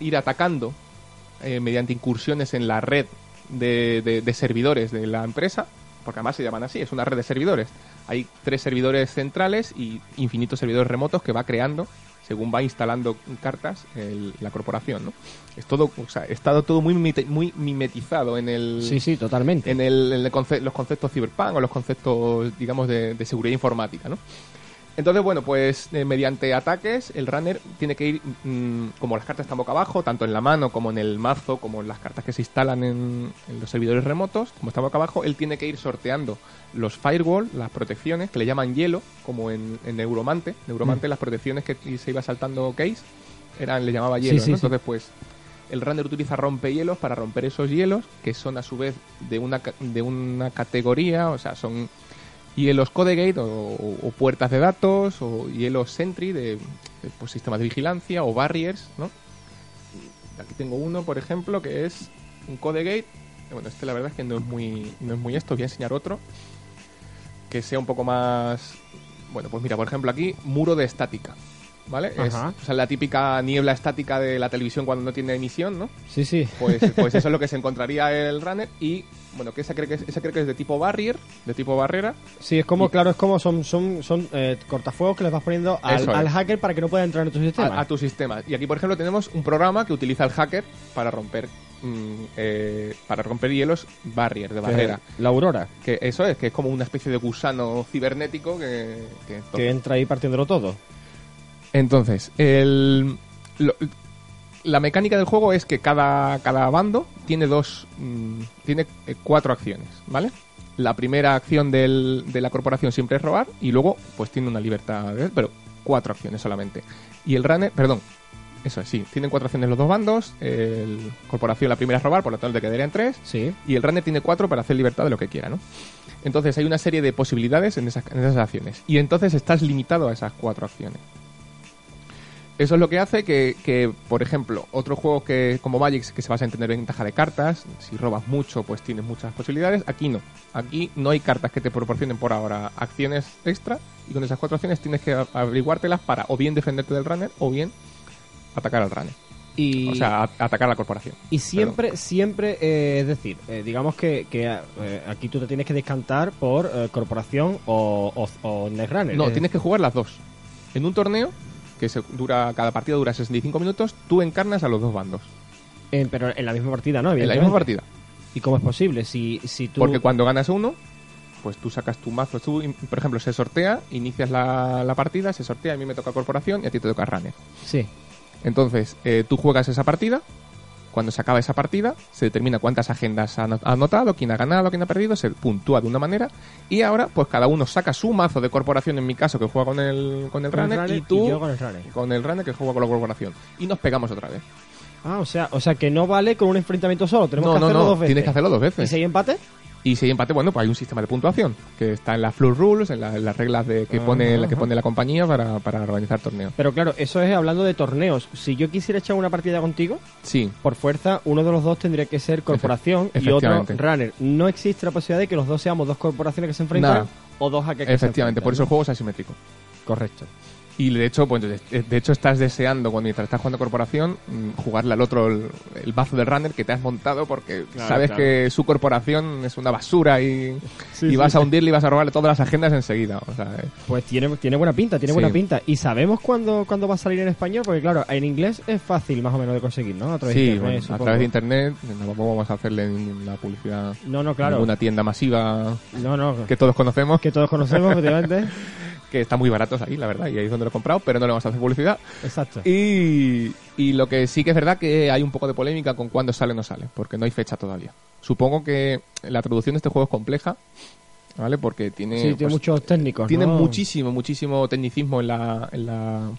ir atacando eh, mediante incursiones en la red de, de- de servidores de la empresa, porque además se llaman así, es una red de servidores. Hay tres servidores centrales y infinitos servidores remotos que va creando según va instalando cartas el- la corporación, ¿no? Es todo, o sea, está todo muy, muy mimetizado en el Sí, sí, totalmente. en, el, en el conce- los conceptos cyberpunk o los conceptos, digamos, de, de seguridad informática, ¿no? Entonces, bueno, pues eh, mediante ataques, el runner tiene que ir, mm, como las cartas están boca abajo, tanto en la mano como en el mazo, como en las cartas que se instalan en, en los servidores remotos, como está boca abajo, él tiene que ir sorteando los firewall, las protecciones, que le llaman hielo, como en, en Neuromante. Neuromante, las protecciones que se iba saltando Case, eran, le llamaba hielo, Mm. Sí, sí, ¿no? sí. Entonces, pues, el runner utiliza rompehielos para romper esos hielos, que son a su vez de una, de una categoría, o sea, son hielos Codegate o, o- o puertas de datos, o hielos Sentry de, de, pues, sistemas de vigilancia, o barriers, ¿no? Aquí tengo uno, por ejemplo, que es un Codegate. Bueno, este la verdad es que no es muy, no es muy esto, voy a enseñar otro que sea un poco más... Bueno, pues mira, por ejemplo aquí, muro de estática. ¿Vale? Es o sea, la típica niebla estática de la televisión cuando no tiene emisión, ¿no? Sí, sí. Pues, pues (laughs) eso es lo que se encontraría el runner y bueno, que esa creo que es, esa creo que es de tipo barrier, de tipo barrera. Sí, es como, Y- claro, es como son, son, son eh, cortafuegos que les vas poniendo al, hacker para que no pueda entrar en tu sistema. a, a tu sistema. Y aquí, por ejemplo, tenemos un programa que utiliza el hacker para romper mm, eh, para romper hielos barrier, de barrera. La aurora, Que eso es, que es como una especie de gusano cibernético que, que que entra ahí partiéndolo todo. Entonces, el, lo- la mecánica del juego es que cada, cada bando tiene dos. mm, tiene eh, cuatro acciones, ¿vale? La primera acción del- de la corporación siempre es robar y luego, pues tiene una libertad, de- pero cuatro acciones solamente. Y el runner, perdón, eso es, sí, tienen cuatro acciones los dos bandos. El corporación, la primera es robar, por lo tanto, te quedarían tres. Sí. Y el runner tiene cuatro para hacer libertad de lo que quiera, ¿no? Entonces hay una serie de posibilidades en esas, en esas acciones. Y entonces estás limitado a esas cuatro acciones. Eso es lo que hace que, que, por ejemplo, otros juegos que, como Magic, que se basa en tener ventaja de cartas, si robas mucho, pues tienes muchas posibilidades. Aquí no. Aquí no hay cartas que te proporcionen por ahora acciones extra. Y con esas cuatro acciones tienes que averiguártelas para o bien defenderte del runner o bien atacar al runner. Y, O sea, a- atacar a la corporación. y siempre, siempre, eh, es decir, eh, digamos que, que eh, aquí tú te tienes que descantar por eh, corporación o, o, o Netrunner. No, tienes que jugar las dos. En un torneo, que se dura cada partida dura 65 minutos, tú encarnas a los dos bandos. eh, pero en la misma partida, ¿no? En la misma partida. ¿Y cómo es posible? Si, si tú... Porque cuando ganas uno, pues tú sacas tu mazo. Tú, por ejemplo, se sortea, inicias la, la partida, se sortea, a mí me toca corporación y a ti te toca runner. Sí. Entonces, eh, tú juegas esa partida. Cuando se acaba esa partida, se determina cuántas agendas ha ano- ha anotado, quién ha ganado, quién ha perdido, se puntúa de una manera. Y ahora, pues cada uno saca su mazo de corporación, en mi caso, que juega con el, con el Con el runner, runner y tú y yo con el runner. con el runner que juega con la corporación. Y nos pegamos otra vez. Ah, o sea, o sea que no vale con un enfrentamiento solo, tenemos no, que no, hacerlo no, dos veces. tienes que hacerlo dos ¿Y veces. si hay empate? Y si hay empate, bueno, pues hay un sistema de puntuación que está en las Floor Rules, en, la- en las reglas de, que, pone, la que pone la compañía para, para organizar torneos. Pero claro, eso es hablando de torneos. Si yo quisiera echar una partida contigo, Sí, por fuerza, uno de los dos tendría que ser corporación y otro runner. No existe la posibilidad de que los dos seamos dos corporaciones que se enfrentan Nada. o dos hackers que se efectivamente, por eso el juego es asimétrico. Correcto. Y de hecho, pues, de, hecho estás deseando, cuando mientras estás jugando corporación, mm, jugarle al otro el, el mazo del runner que te has montado porque Claro, sabes claro. que su corporación es una basura y, Sí, y sí, vas a hundirle y vas a robarle todas las agendas enseguida. O sea, eh, Pues tiene, tiene buena pinta, tiene buena pinta. ¿Y sabemos cuándo, cuándo va a salir en español? Porque claro, en inglés es fácil más o menos de conseguir, ¿no? A través de sí, internet, bueno, a través de internet no vamos a hacerle una publicidad No, no, claro. una tienda masiva No, no. que todos conocemos, Que todos conocemos, (laughs) efectivamente. Que está muy baratos ahí, la verdad, y ahí es donde lo he comprado, pero no le vamos a hacer publicidad. Exacto. Y, y lo que sí que es verdad que hay un poco de polémica con cuándo sale o no sale, porque no hay fecha todavía. Supongo que la traducción de este juego es compleja, ¿vale? Porque tiene, Sí, tiene pues, muchos técnicos. tiene ¿no? muchísimo, muchísimo tecnicismo en la, en la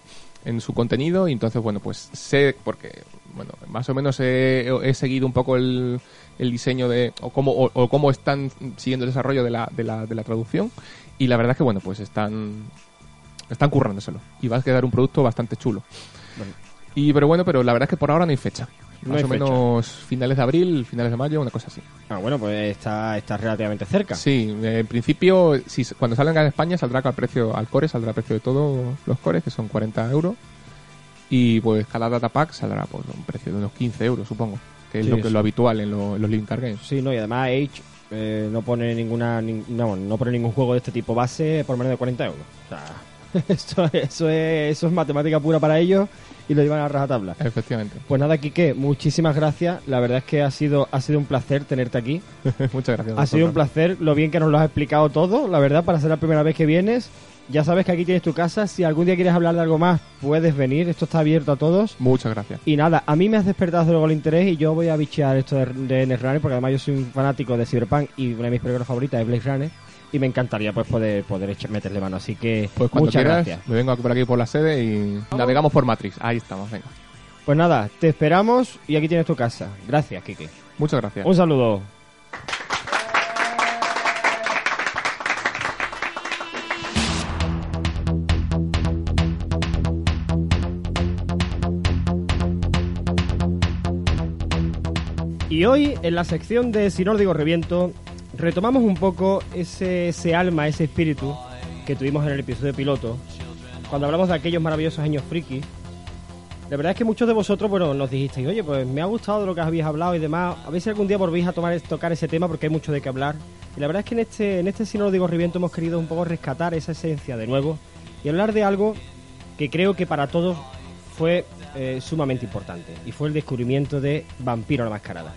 en su contenido y entonces bueno pues sé porque bueno más o menos he, he seguido un poco el, el diseño de o cómo o, o cómo están siguiendo el desarrollo de la, de la, de la traducción y la verdad es que bueno pues están están currándoselo y va a quedar un producto bastante chulo y pero bueno pero la verdad es que por ahora no hay fecha No más hay o fecha. menos finales de abril finales de mayo una cosa así Ah, bueno, pues está, está relativamente cerca. Sí, en principio, si, cuando salga en España saldrá al precio, al core saldrá al precio de todos los cores, que son 40 euros. Y pues cada data pack saldrá por un precio de unos 15 euros, supongo. Que es Sí, lo, que sí. lo habitual en, lo- en los Living Card Games. Sí, no, y además Age eh, no pone ninguna nin- no, no pone ningún juego de este tipo base por menos de 40 euros. O sea, (laughs) eso, eso, es, eso es matemática pura para ellos y lo llevan a rajatabla. Efectivamente. Pues nada, Quique, muchísimas gracias. La verdad es que ha sido, ha sido un placer tenerte aquí. (laughs) Muchas gracias. Ha sido un placer lo bien que nos lo has explicado todo, la verdad, para ser la primera vez que vienes. Ya sabes que aquí tienes tu casa. Si algún día quieres hablar de algo más, puedes venir. Esto está abierto a todos. Muchas gracias. Y nada, a mí me has despertado luego el interés y yo voy a bichear esto de, de Netrunner porque además yo soy un fanático de Cyberpunk y una de mis películas favoritas es Blade Runner y me encantaría pues poder poder echar- meterle mano. Así que Pues cuando muchas quieras, gracias. me vengo por aquí por la sede y navegamos por Matrix. Ahí estamos, venga. Pues nada, te esperamos y aquí tienes tu casa. Gracias, Kike. Muchas gracias. Un saludo. Y hoy, en la sección de Si no lo digo reviento, retomamos un poco ese, ese alma, ese espíritu que tuvimos en el episodio piloto, cuando hablamos de aquellos maravillosos años friki. La verdad es que muchos de vosotros, bueno, nos dijisteis, oye, pues me ha gustado lo que habéis hablado y demás. A ver si algún día volvéis a tomar, tocar ese tema porque hay mucho de qué hablar. Y la verdad es que en este, en este Si no lo digo reviento hemos querido un poco rescatar esa esencia de nuevo y hablar de algo que creo que para todos fue eh, sumamente importante y fue el descubrimiento de Vampiro la Mascarada.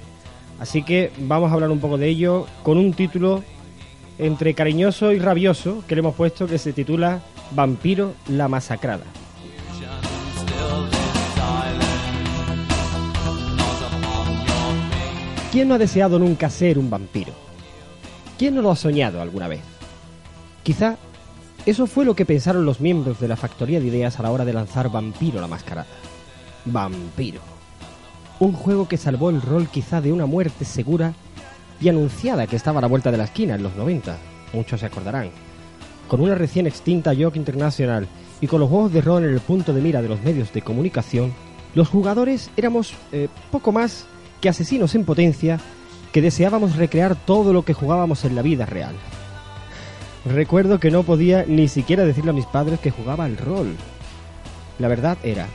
Así que vamos a hablar un poco de ello con un título entre cariñoso y rabioso que le hemos puesto que se titula Vampiro la Masacrada. ¿Quién no ha deseado nunca ser un vampiro? ¿Quién no lo ha soñado alguna vez? Quizá eso fue lo que pensaron los miembros de la factoría de ideas a la hora de lanzar Vampiro la Mascarada. Vampiro. Un juego que salvó el rol quizá de una muerte segura y anunciada que estaba a la vuelta de la esquina en los 90. Muchos se acordarán. Con una recién extinta York International y con los juegos de rol en el punto de mira de los medios de comunicación, los jugadores éramos eh, poco más que asesinos en potencia que deseábamos recrear todo lo que jugábamos en la vida real. Recuerdo que no podía ni siquiera decirle a mis padres que jugaba al rol. La verdad era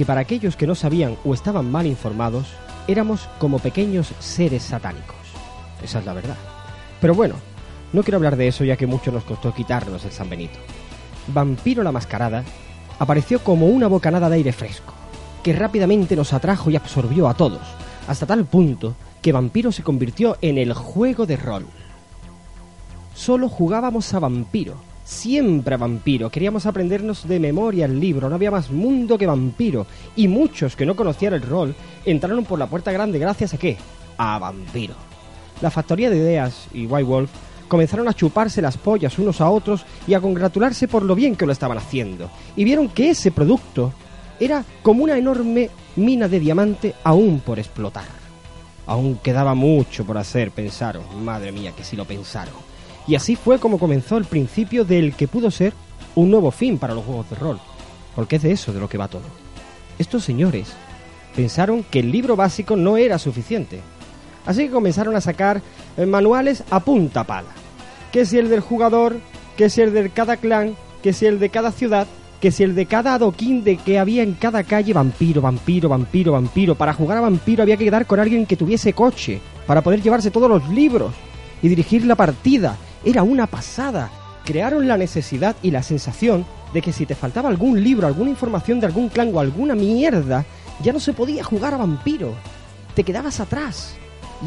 que para aquellos que no sabían o estaban mal informados, éramos como pequeños seres satánicos. Esa es la verdad. Pero bueno, no quiero hablar de eso ya que mucho nos costó quitarnos el San Benito. Vampiro la Mascarada apareció como una bocanada de aire fresco, que rápidamente nos atrajo y absorbió a todos, hasta tal punto que Vampiro se convirtió en el juego de rol. Solo jugábamos a Vampiro, siempre a Vampiro, queríamos aprendernos de memoria el libro, no había más mundo que Vampiro, y muchos que no conocían el rol entraron por la puerta grande gracias a qué? A Vampiro. La factoría de ideas y White comenzaron a chuparse las pollas unos a otros y a congratularse por lo bien que lo estaban haciendo, y vieron que ese producto era como una enorme mina de diamante aún por explotar. Aún quedaba mucho por hacer, pensaron. Madre mía, que si lo pensaron. Y así fue como comenzó el principio del que pudo ser un nuevo fin para los juegos de rol. Porque es de eso de lo que va todo. Estos señores pensaron que el libro básico no era suficiente. Así que comenzaron a sacar eh, manuales a punta pala. Que si el del jugador, que si el de cada clan, que si el de cada ciudad, que si el de cada adoquín de que había en cada calle, vampiro, vampiro, vampiro, vampiro. Para jugar a vampiro había que quedar con alguien que tuviese coche, para poder llevarse todos los libros y dirigir la partida. Era una pasada. Crearon la necesidad y la sensación de que si te faltaba algún libro, alguna información de algún clan o alguna mierda, ya no se podía jugar a vampiro. Te quedabas atrás.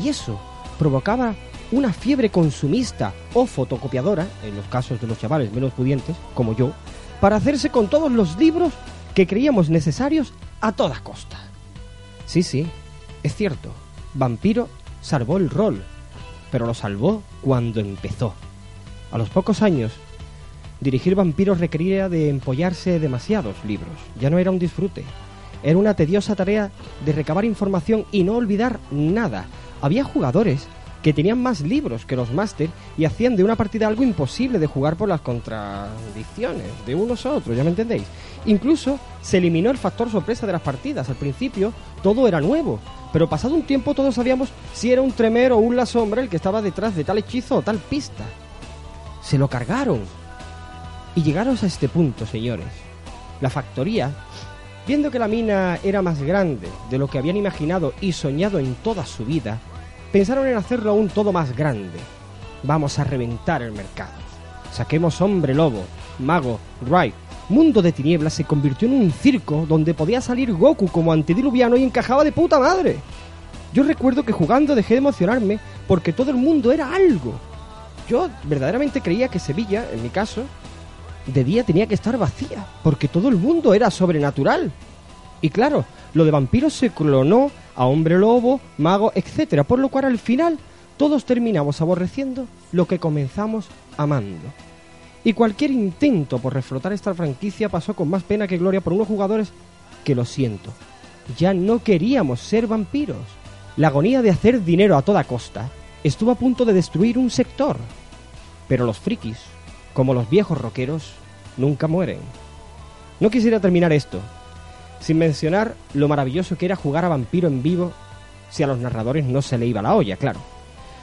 Y eso provocaba una fiebre consumista o fotocopiadora, en los casos de los chavales menos pudientes, como yo, para hacerse con todos los libros que creíamos necesarios a toda costa. Sí, sí, es cierto, Vampiro salvó el rol, pero lo salvó cuando empezó. A los pocos años, dirigir vampiros requería de empollarse demasiados libros, ya no era un disfrute, era una tediosa tarea de recabar información y no olvidar nada. Había jugadores que tenían más libros que los máster y hacían de una partida algo imposible de jugar por las contradicciones de unos a otros, ya me entendéis. Incluso se eliminó el factor sorpresa de las partidas. Al principio todo era nuevo, pero pasado un tiempo todos sabíamos si era un tremero o un la sombra el que estaba detrás de tal hechizo o tal pista. Se lo cargaron. Y llegaros a este punto, señores. La factoría, viendo que la mina era más grande de lo que habían imaginado y soñado en toda su vida, pensaron en hacerlo aún todo más grande. Vamos a reventar el mercado. Saquemos hombre lobo, mago, Right. Mundo de tinieblas se convirtió en un circo donde podía salir Goku como antediluviano y encajaba de puta madre. Yo recuerdo que jugando dejé de emocionarme porque todo el mundo era algo. Yo verdaderamente creía que Sevilla, en mi caso, de día tenía que estar vacía, porque todo el mundo era sobrenatural. Y claro, lo de vampiros se clonó a hombre lobo, mago, etcétera, por lo cual al final todos terminamos aborreciendo lo que comenzamos amando. Y cualquier intento por reflotar esta franquicia pasó con más pena que gloria por unos jugadores que lo siento. Ya no queríamos ser vampiros. La agonía de hacer dinero a toda costa estuvo a punto de destruir un sector. Pero los frikis, como los viejos rockeros, nunca mueren. No quisiera terminar esto sin mencionar lo maravilloso que era jugar a vampiro en vivo si a los narradores no se le iba la olla, claro.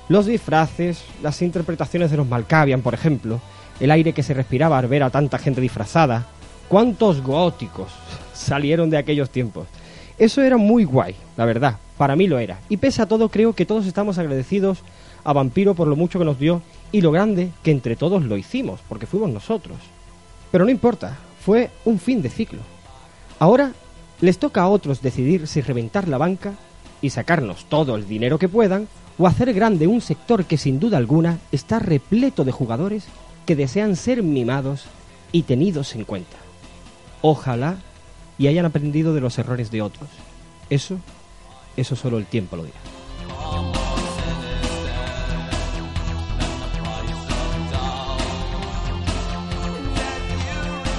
Los disfraces, las interpretaciones de los Malkavian, por ejemplo, el aire que se respiraba al ver a tanta gente disfrazada. ¿Cuántos góticos (laughs) salieron de aquellos tiempos? Eso era muy guay, la verdad, para mí lo era. Y pese a todo, creo que todos estamos agradecidos a Vampiro por lo mucho que nos dio y lo grande que entre todos lo hicimos, porque fuimos nosotros. Pero no importa, fue un fin de ciclo. Ahora les toca a otros decidir si reventar la banca y sacarnos todo el dinero que puedan o hacer grande un sector que sin duda alguna está repleto de jugadores que desean ser mimados y tenidos en cuenta. Ojalá y hayan aprendido de los errores de otros. Eso, eso solo el tiempo lo dirá.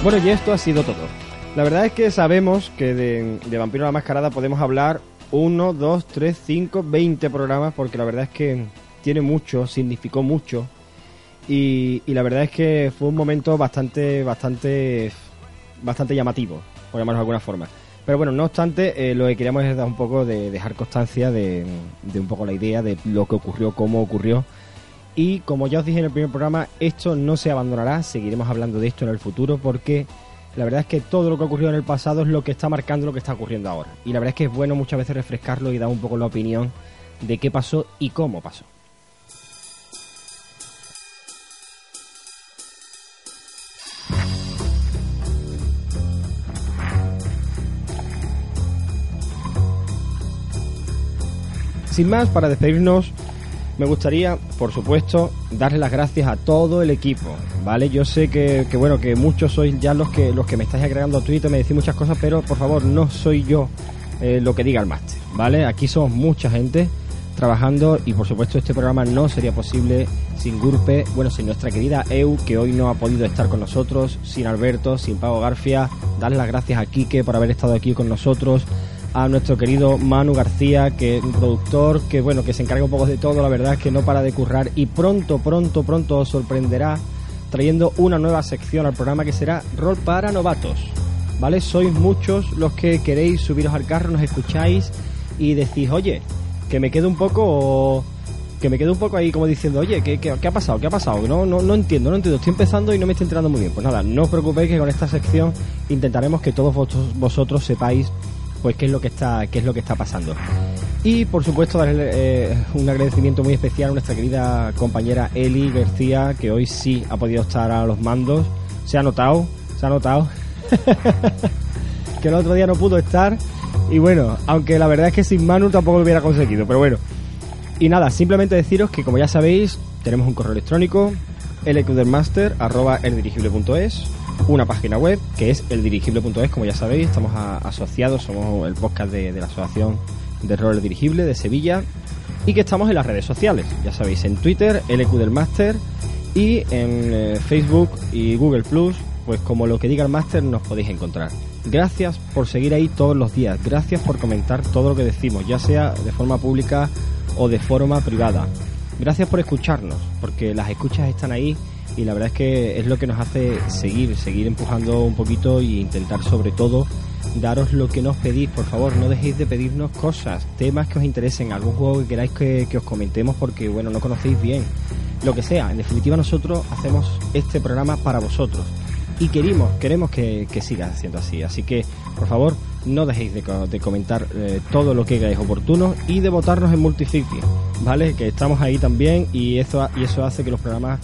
Bueno, y esto ha sido todo. La verdad es que sabemos que de, Vampiro la Mascarada podemos hablar 1, 2, 3, 5, 20 programas, porque la verdad es que tiene mucho, significó mucho. Y, y la verdad es que fue un momento bastante, bastante, bastante llamativo, por llamarlo de alguna forma. Pero bueno, no obstante, eh, lo que queríamos es dar un poco de dejar constancia de, de un poco la idea de lo que ocurrió, cómo ocurrió. Y como ya os dije en el primer programa, esto no se abandonará, seguiremos hablando de esto en el futuro porque la verdad es que todo lo que ocurrió en el pasado es lo que está marcando lo que está ocurriendo ahora. Y la verdad es que es bueno muchas veces refrescarlo y dar un poco la opinión de qué pasó y cómo pasó. Sin más, para despedirnos, me gustaría, por supuesto, darle las gracias a todo el equipo, ¿vale? Yo sé que, que, bueno, que muchos sois ya los que los que me estáis agregando a Twitter, me decís muchas cosas, pero por favor, no soy yo eh, lo que diga el máster, ¿vale? Aquí somos mucha gente trabajando y por supuesto este programa no sería posible sin Gurpe, bueno, sin nuestra querida Eu, que hoy no ha podido estar con nosotros, sin Alberto, sin Pavo García, darle las gracias a Quique por haber estado aquí con nosotros, a nuestro querido Manu García, que es un productor que bueno, que se encarga un poco de todo, la verdad es que no para de currar y pronto, pronto, pronto os sorprenderá trayendo una nueva sección al programa que será Rol para Novatos. ¿Vale? Sois muchos los que queréis subiros al carro, nos escucháis y decís, oye, que me quedo un poco que me quedo un poco ahí como diciendo, oye, ¿qué, qué, qué ha pasado? ¿Qué ha pasado? No, no, no entiendo, no entiendo. Estoy empezando y no me estoy enterando muy bien. Pues nada, no os preocupéis que con esta sección intentaremos que todos vosotros, vosotros sepáis pues qué es lo que está qué es lo que está pasando. Y por supuesto darle eh, un agradecimiento muy especial a nuestra querida compañera Eli García, que hoy sí ha podido estar a los mandos. Se ha notado, se ha notado. (laughs) que el otro día no pudo estar. Y bueno, aunque la verdad es que sin Manu tampoco lo hubiera conseguido, pero bueno. Y nada, simplemente deciros que como ya sabéis, tenemos un correo electrónico, eldirigible.es, una página web que es eldirigible.es, como ya sabéis, estamos asociados, somos el podcast de, la Asociación de Rol Dirigible de Sevilla y que estamos en las redes sociales, ya sabéis, en Twitter, LQ del Máster y en eh, Facebook y Google Plus, pues como lo que diga el Máster nos podéis encontrar. Gracias por seguir ahí todos los días, gracias por comentar todo lo que decimos, ya sea de forma pública o de forma privada. Gracias por escucharnos, porque las escuchas están ahí y la verdad es que es lo que nos hace seguir, seguir empujando un poquito e intentar sobre todo daros lo que nos pedís, por favor, no dejéis de pedirnos cosas, temas que os interesen, algún juego que queráis que, que os comentemos porque bueno, no conocéis bien, lo que sea, en definitiva nosotros hacemos este programa para vosotros. Y queremos, queremos que, que siga siendo así, así que por favor no dejéis de, co- de comentar eh, todo lo que creáis oportuno y de votarnos en Multifici, ¿vale? Que estamos ahí también y eso, y eso hace que los programas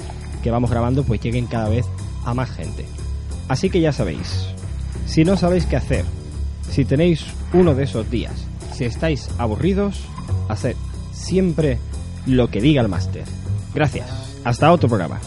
que vamos grabando pues lleguen cada vez a más gente. Así que ya sabéis, si no sabéis qué hacer, si tenéis uno de esos días, si estáis aburridos, haced siempre lo que diga el máster. Gracias. Hasta otro programa.